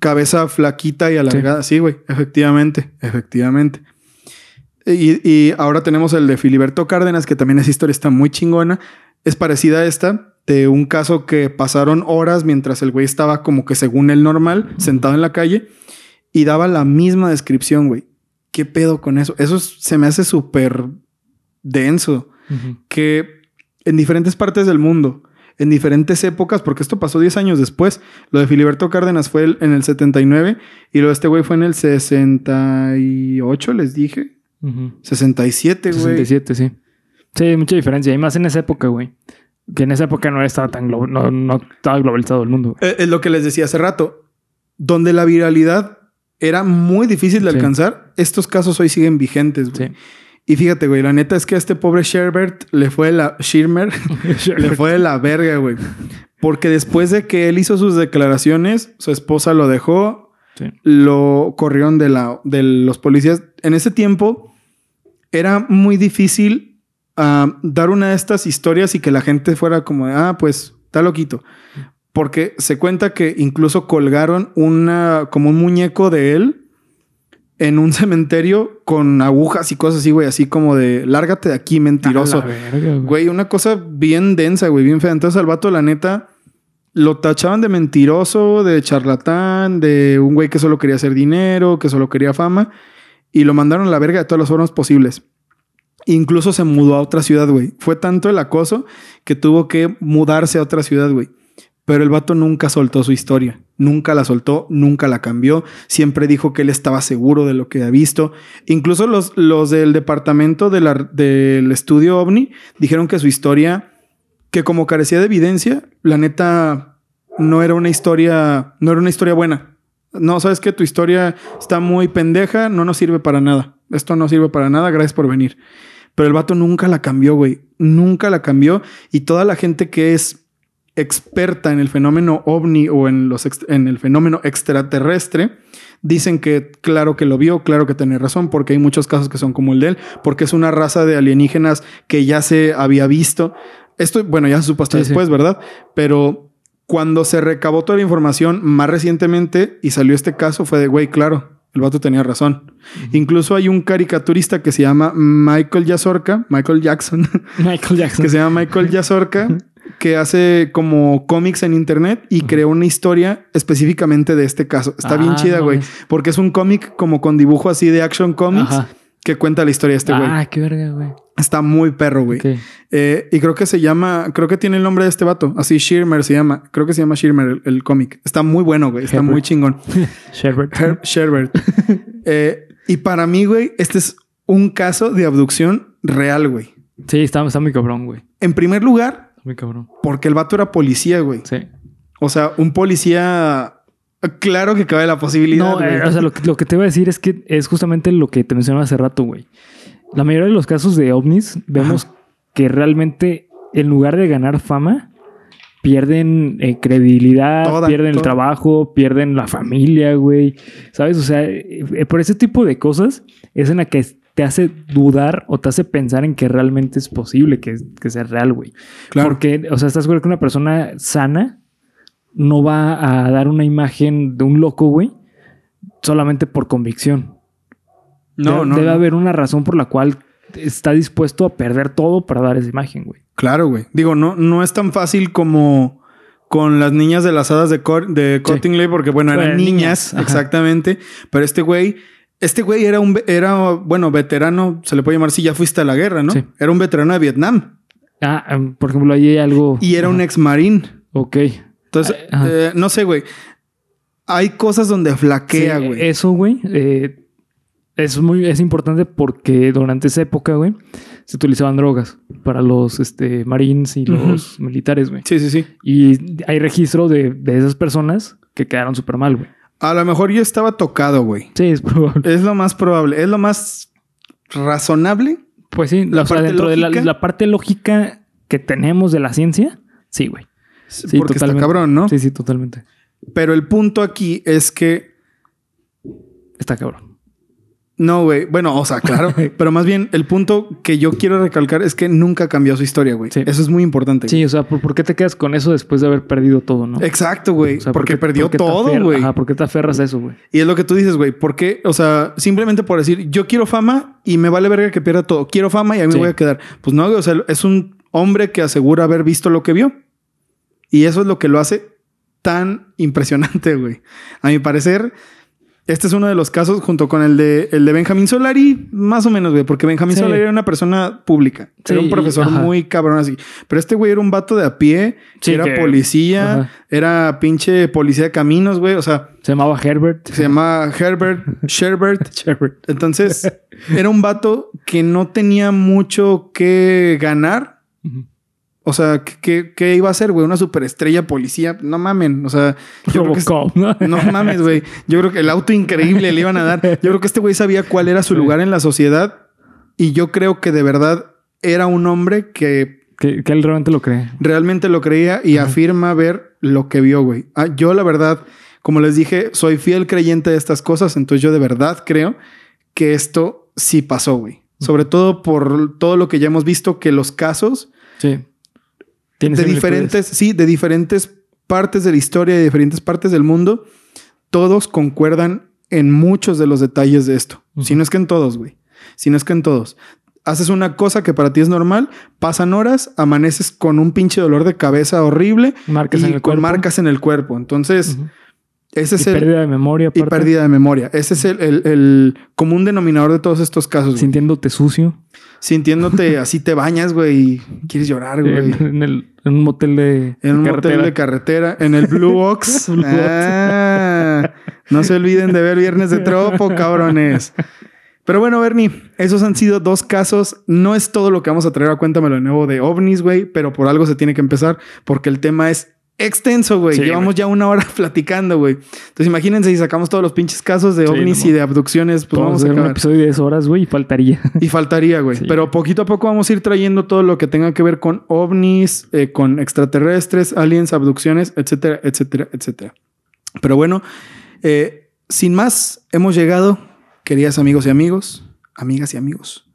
Cabeza flaquita y alargada. Sí, güey. Efectivamente, efectivamente. Y, y ahora tenemos el de Filiberto Cárdenas, que también esa historia está muy chingona. Es parecida a esta, de un caso que pasaron horas mientras el güey estaba como que según el normal, sentado en la calle, y daba la misma descripción, güey. ¿Qué pedo con eso? Eso es- se me hace súper denso que en diferentes partes del mundo, en diferentes épocas, porque esto pasó 10 años después, lo de Filiberto Cárdenas fue en el 79 y lo de este güey fue en el 68, les dije. Ujú. 67, güey. 67, sí. Sí, mucha diferencia. Y más en esa época, güey. Que en esa época no estaba tan no, no estaba globalizado el mundo. Eh, Es lo que les decía hace rato. Donde la viralidad era muy difícil de Sí. alcanzar, estos casos hoy siguen vigentes, güey. Sí. Y fíjate, güey, la neta es que a este pobre Sherbert le fue la... Schirmer *laughs* *laughs* le fue de la verga, güey. Porque después de que él hizo sus declaraciones, su esposa lo dejó, Sí. lo corrieron de, la, de los policías. En ese tiempo era muy difícil dar una de estas historias y que la gente fuera como, de, ah, pues está loquito. Porque se cuenta que incluso colgaron una, como un muñeco de él en un *laughs* cementerio con agujas y cosas así, güey, así como de, lárgate de aquí, mentiroso. Verga, güey. Güey, una cosa bien densa, güey, bien fea. Entonces al vato, la neta, lo tachaban de mentiroso, de charlatán, de un güey que solo quería hacer dinero, que solo quería fama. Y lo mandaron a la verga de todas las formas posibles. Incluso se mudó a otra ciudad, güey. Fue tanto el acoso que tuvo que mudarse a otra ciudad, güey. Pero el vato nunca soltó su historia. Nunca la soltó, nunca la cambió. Siempre dijo que él estaba seguro de lo que había visto. Incluso los, los del departamento del estudio OVNI dijeron que su historia, que como carecía de evidencia, la neta no era una historia, no era una historia buena. No, sabes que tu historia está muy pendeja, no nos sirve para nada. Esto no sirve para nada, gracias por venir. Pero el vato nunca la cambió, güey. Nunca la cambió. Y toda la gente que es experta en el fenómeno ovni o en, los en el fenómeno extraterrestre, dicen que claro que lo vio, claro que tiene razón, porque hay muchos casos que son como el de él, porque es una raza de alienígenas que ya se había visto. Esto, bueno, ya se supo hasta Sí, sí. después, ¿verdad? Pero cuando se recabó toda la información más recientemente y salió este caso, fue de, güey, claro, el vato tenía razón. Incluso hay un caricaturista que se llama Michael Yazorka, Michael Jackson, *laughs* Michael Jackson. que se llama Michael *laughs* Yazorka, que hace como cómics en internet y creó una historia específicamente de este caso. Está bien Ah, chida, no güey, porque es un cómic como con dibujo así de action comics Ajá. que cuenta la historia de este güey. ah, qué verga, güey. Está muy perro, güey. Eh, y creo que se llama, creo que tiene el nombre de este vato, así Shirmer se llama, creo que se llama Shirmer el, el cómic. Está muy bueno, güey, está Herbert. muy chingón. *laughs* Sherbert. Herb Sherbert. *laughs* Eh, y para mí, güey, este es un caso de abducción real, güey. Sí, está, está muy cabrón, güey. En primer lugar, muy cabrón. porque el vato era policía, güey. Sí. O sea, un policía. Claro que cabe la posibilidad. No, eh, o sea, lo que, lo que te voy a decir es que es justamente lo que te mencionaba hace rato, güey. La mayoría de los casos de ovnis vemos que realmente en lugar de ganar fama, pierden eh, credibilidad, Toda, pierden el trabajo, pierden la familia, güey. ¿Sabes? O sea, eh, por ese tipo de cosas es en la que te hace dudar o te hace pensar en que realmente es posible que, que sea real, güey. claro. Porque, o sea, estás seguro que una persona sana no va a dar una imagen de un loco, güey, solamente por convicción. no, debe, no. Debe no. haber una razón por la cual está dispuesto a perder todo para dar esa imagen, güey. Claro, güey. Digo, no, no es tan fácil como, con las niñas de las hadas de, Cor- de Cottingley, porque bueno, eran niñas, niñas, exactamente. Pero este güey, este güey era un, era, bueno, veterano, se le puede llamar si ya fuiste a la guerra, ¿no? Sí. Era un veterano de Vietnam Ah, em, por ejemplo, ahí hay algo. y era un ex marín. Ok. Entonces, Ajá. eh, no sé, güey. Hay cosas donde flaquea, Sí, güey. Eso, güey, eh, es muy es importante porque durante esa época, güey, se utilizaban drogas para los este, marines y los militares, güey. Sí, sí, sí. Y hay registro de, de esas personas que quedaron súper mal, güey. A lo mejor yo estaba tocado, güey. Sí, es probable. Es lo más probable. Es lo más razonable. Pues sí, La o sea, dentro de la, lógica. la parte lógica que tenemos de la ciencia, sí, güey. Sí, porque está totalmente. cabrón, ¿no? Sí, sí, totalmente. Pero el punto aquí es que Está cabrón. No, güey. Bueno, o sea, claro. *laughs* pero más bien, el punto que yo quiero recalcar es que nunca cambió su historia, güey. Sí. Eso es muy importante. Sí, o sea, ¿por, por qué te quedas con eso después de haber perdido todo, no? Exacto, güey. O sea, ¿por porque perdió todo, güey. Ajá, ¿por qué te aferras a eso, güey? Y es lo que tú dices, güey. ¿Por qué? O sea, simplemente por decir, yo quiero fama y me vale verga que pierda todo. Quiero fama y ahí me Sí. voy a quedar. Pues no, güey. O sea, es un hombre que asegura haber visto lo que vio. Y eso es lo que lo hace tan impresionante, güey. A mi parecer, este es uno de los casos junto con el de, el de Benjamín Solari, más o menos, güey, porque Benjamín Sí. Solari era una persona pública. Sí, era un profesor muy cabrón así. Pero este güey era un vato de a pie, Sí, era que- policía, ajá. era pinche policía de caminos, güey. O sea, Se llamaba Herbert. se llama Herbert *laughs* Sherbert. Herbert. Entonces, era un vato que no tenía mucho que ganar. O sea, ¿qué- ¿qué, iba a hacer, güey? Una superestrella policía. No mamen. O sea, yo creo que ¿no? *laughs* no mames, güey. Yo creo que el auto increíble le iban a dar. Yo creo que este güey sabía cuál era su lugar en la sociedad. Y yo creo que de verdad era un hombre que Que, que él realmente lo cree. realmente lo creía y afirma ver lo que vio, güey. Ah, yo, la verdad, como les dije, soy fiel creyente de estas cosas. Entonces, yo de verdad creo que esto sí pasó, güey. Sobre todo por todo lo que ya hemos visto, que los casos Sí. De diferentes, sí, de diferentes partes de la historia, de diferentes partes del mundo, todos concuerdan en muchos de los detalles de esto. Si no es que en todos, güey. Si no es que en todos. Haces una cosa que para ti es normal, pasan horas, amaneces con un pinche dolor de cabeza horrible Marcas y en el con cuerpo. marcas en el cuerpo. Entonces. Ese Y es el... pérdida de memoria. Y pérdida de memoria. Ese es el, el- el común denominador de todos estos casos. güey. Sintiéndote sucio. Sintiéndote *laughs* así te bañas, güey, y quieres llorar, güey. En, en el, en un motel de En un carretera. motel de carretera, en el Blue *laughs* Box. Blue Box. Ah, no se olviden de ver Viernes de Tropo, *laughs* cabrones. Pero bueno, Bernie, esos han sido dos casos. No es todo lo que vamos a traer a Cuéntamelo de nuevo de ovnis, güey, pero por algo se tiene que empezar porque el tema es extenso, güey. Sí, Llevamos ya una hora *laughs* platicando, güey. Entonces imagínense si sacamos todos los pinches casos de Sí, ovnis no y de abducciones, pues vamos a hacer un episodio de 10 horas, güey, y faltaría. Y faltaría, güey. *laughs* Sí. Pero poquito a poco vamos a ir trayendo todo lo que tenga que ver con ovnis, eh, con extraterrestres, aliens, abducciones, etcétera, etcétera, etcétera. Pero bueno, eh, sin más, hemos llegado, queridas amigos y amigos, amigas y amigos,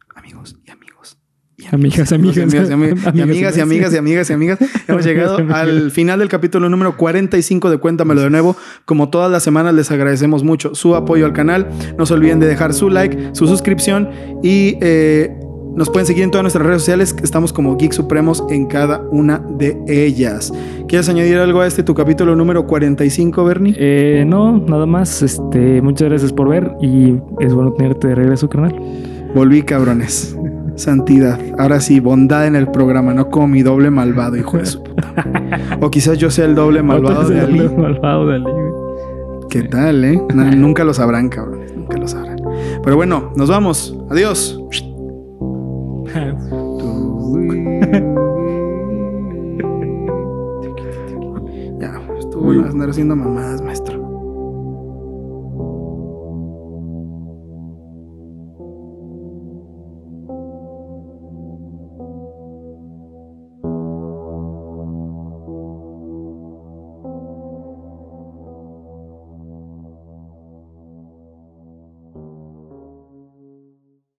Amigas, amigas. amigas, amigas, amigas y amigas y amigas y amigas. *laughs* Hemos llegado al final del capítulo número 45 de Cuéntamelo de nuevo. Como todas las semanas les agradecemos mucho su apoyo al canal. No se olviden de dejar su like, su suscripción y eh, nos pueden seguir en todas nuestras redes sociales. Estamos como Geek Supremos en cada una de ellas. ¿Quieres añadir algo a este tu capítulo número 45, Bernie? Eh, no, nada más. Este, muchas gracias por ver y es bueno tenerte de regreso, carnal. Volví, cabrones. Santidad. Ahora sí, bondad en el programa, no como mi doble malvado, hijo de su *laughs* puta. O quizás yo sea el doble malvado de Ali. Malvado de Ali, güey. ¿Qué tal, eh? *laughs* Nunca lo sabrán, cabrones. Nunca lo sabrán. Pero bueno, nos vamos. Adiós. *laughs* Ya, estuvo bueno andar haciendo mamadas, maestro.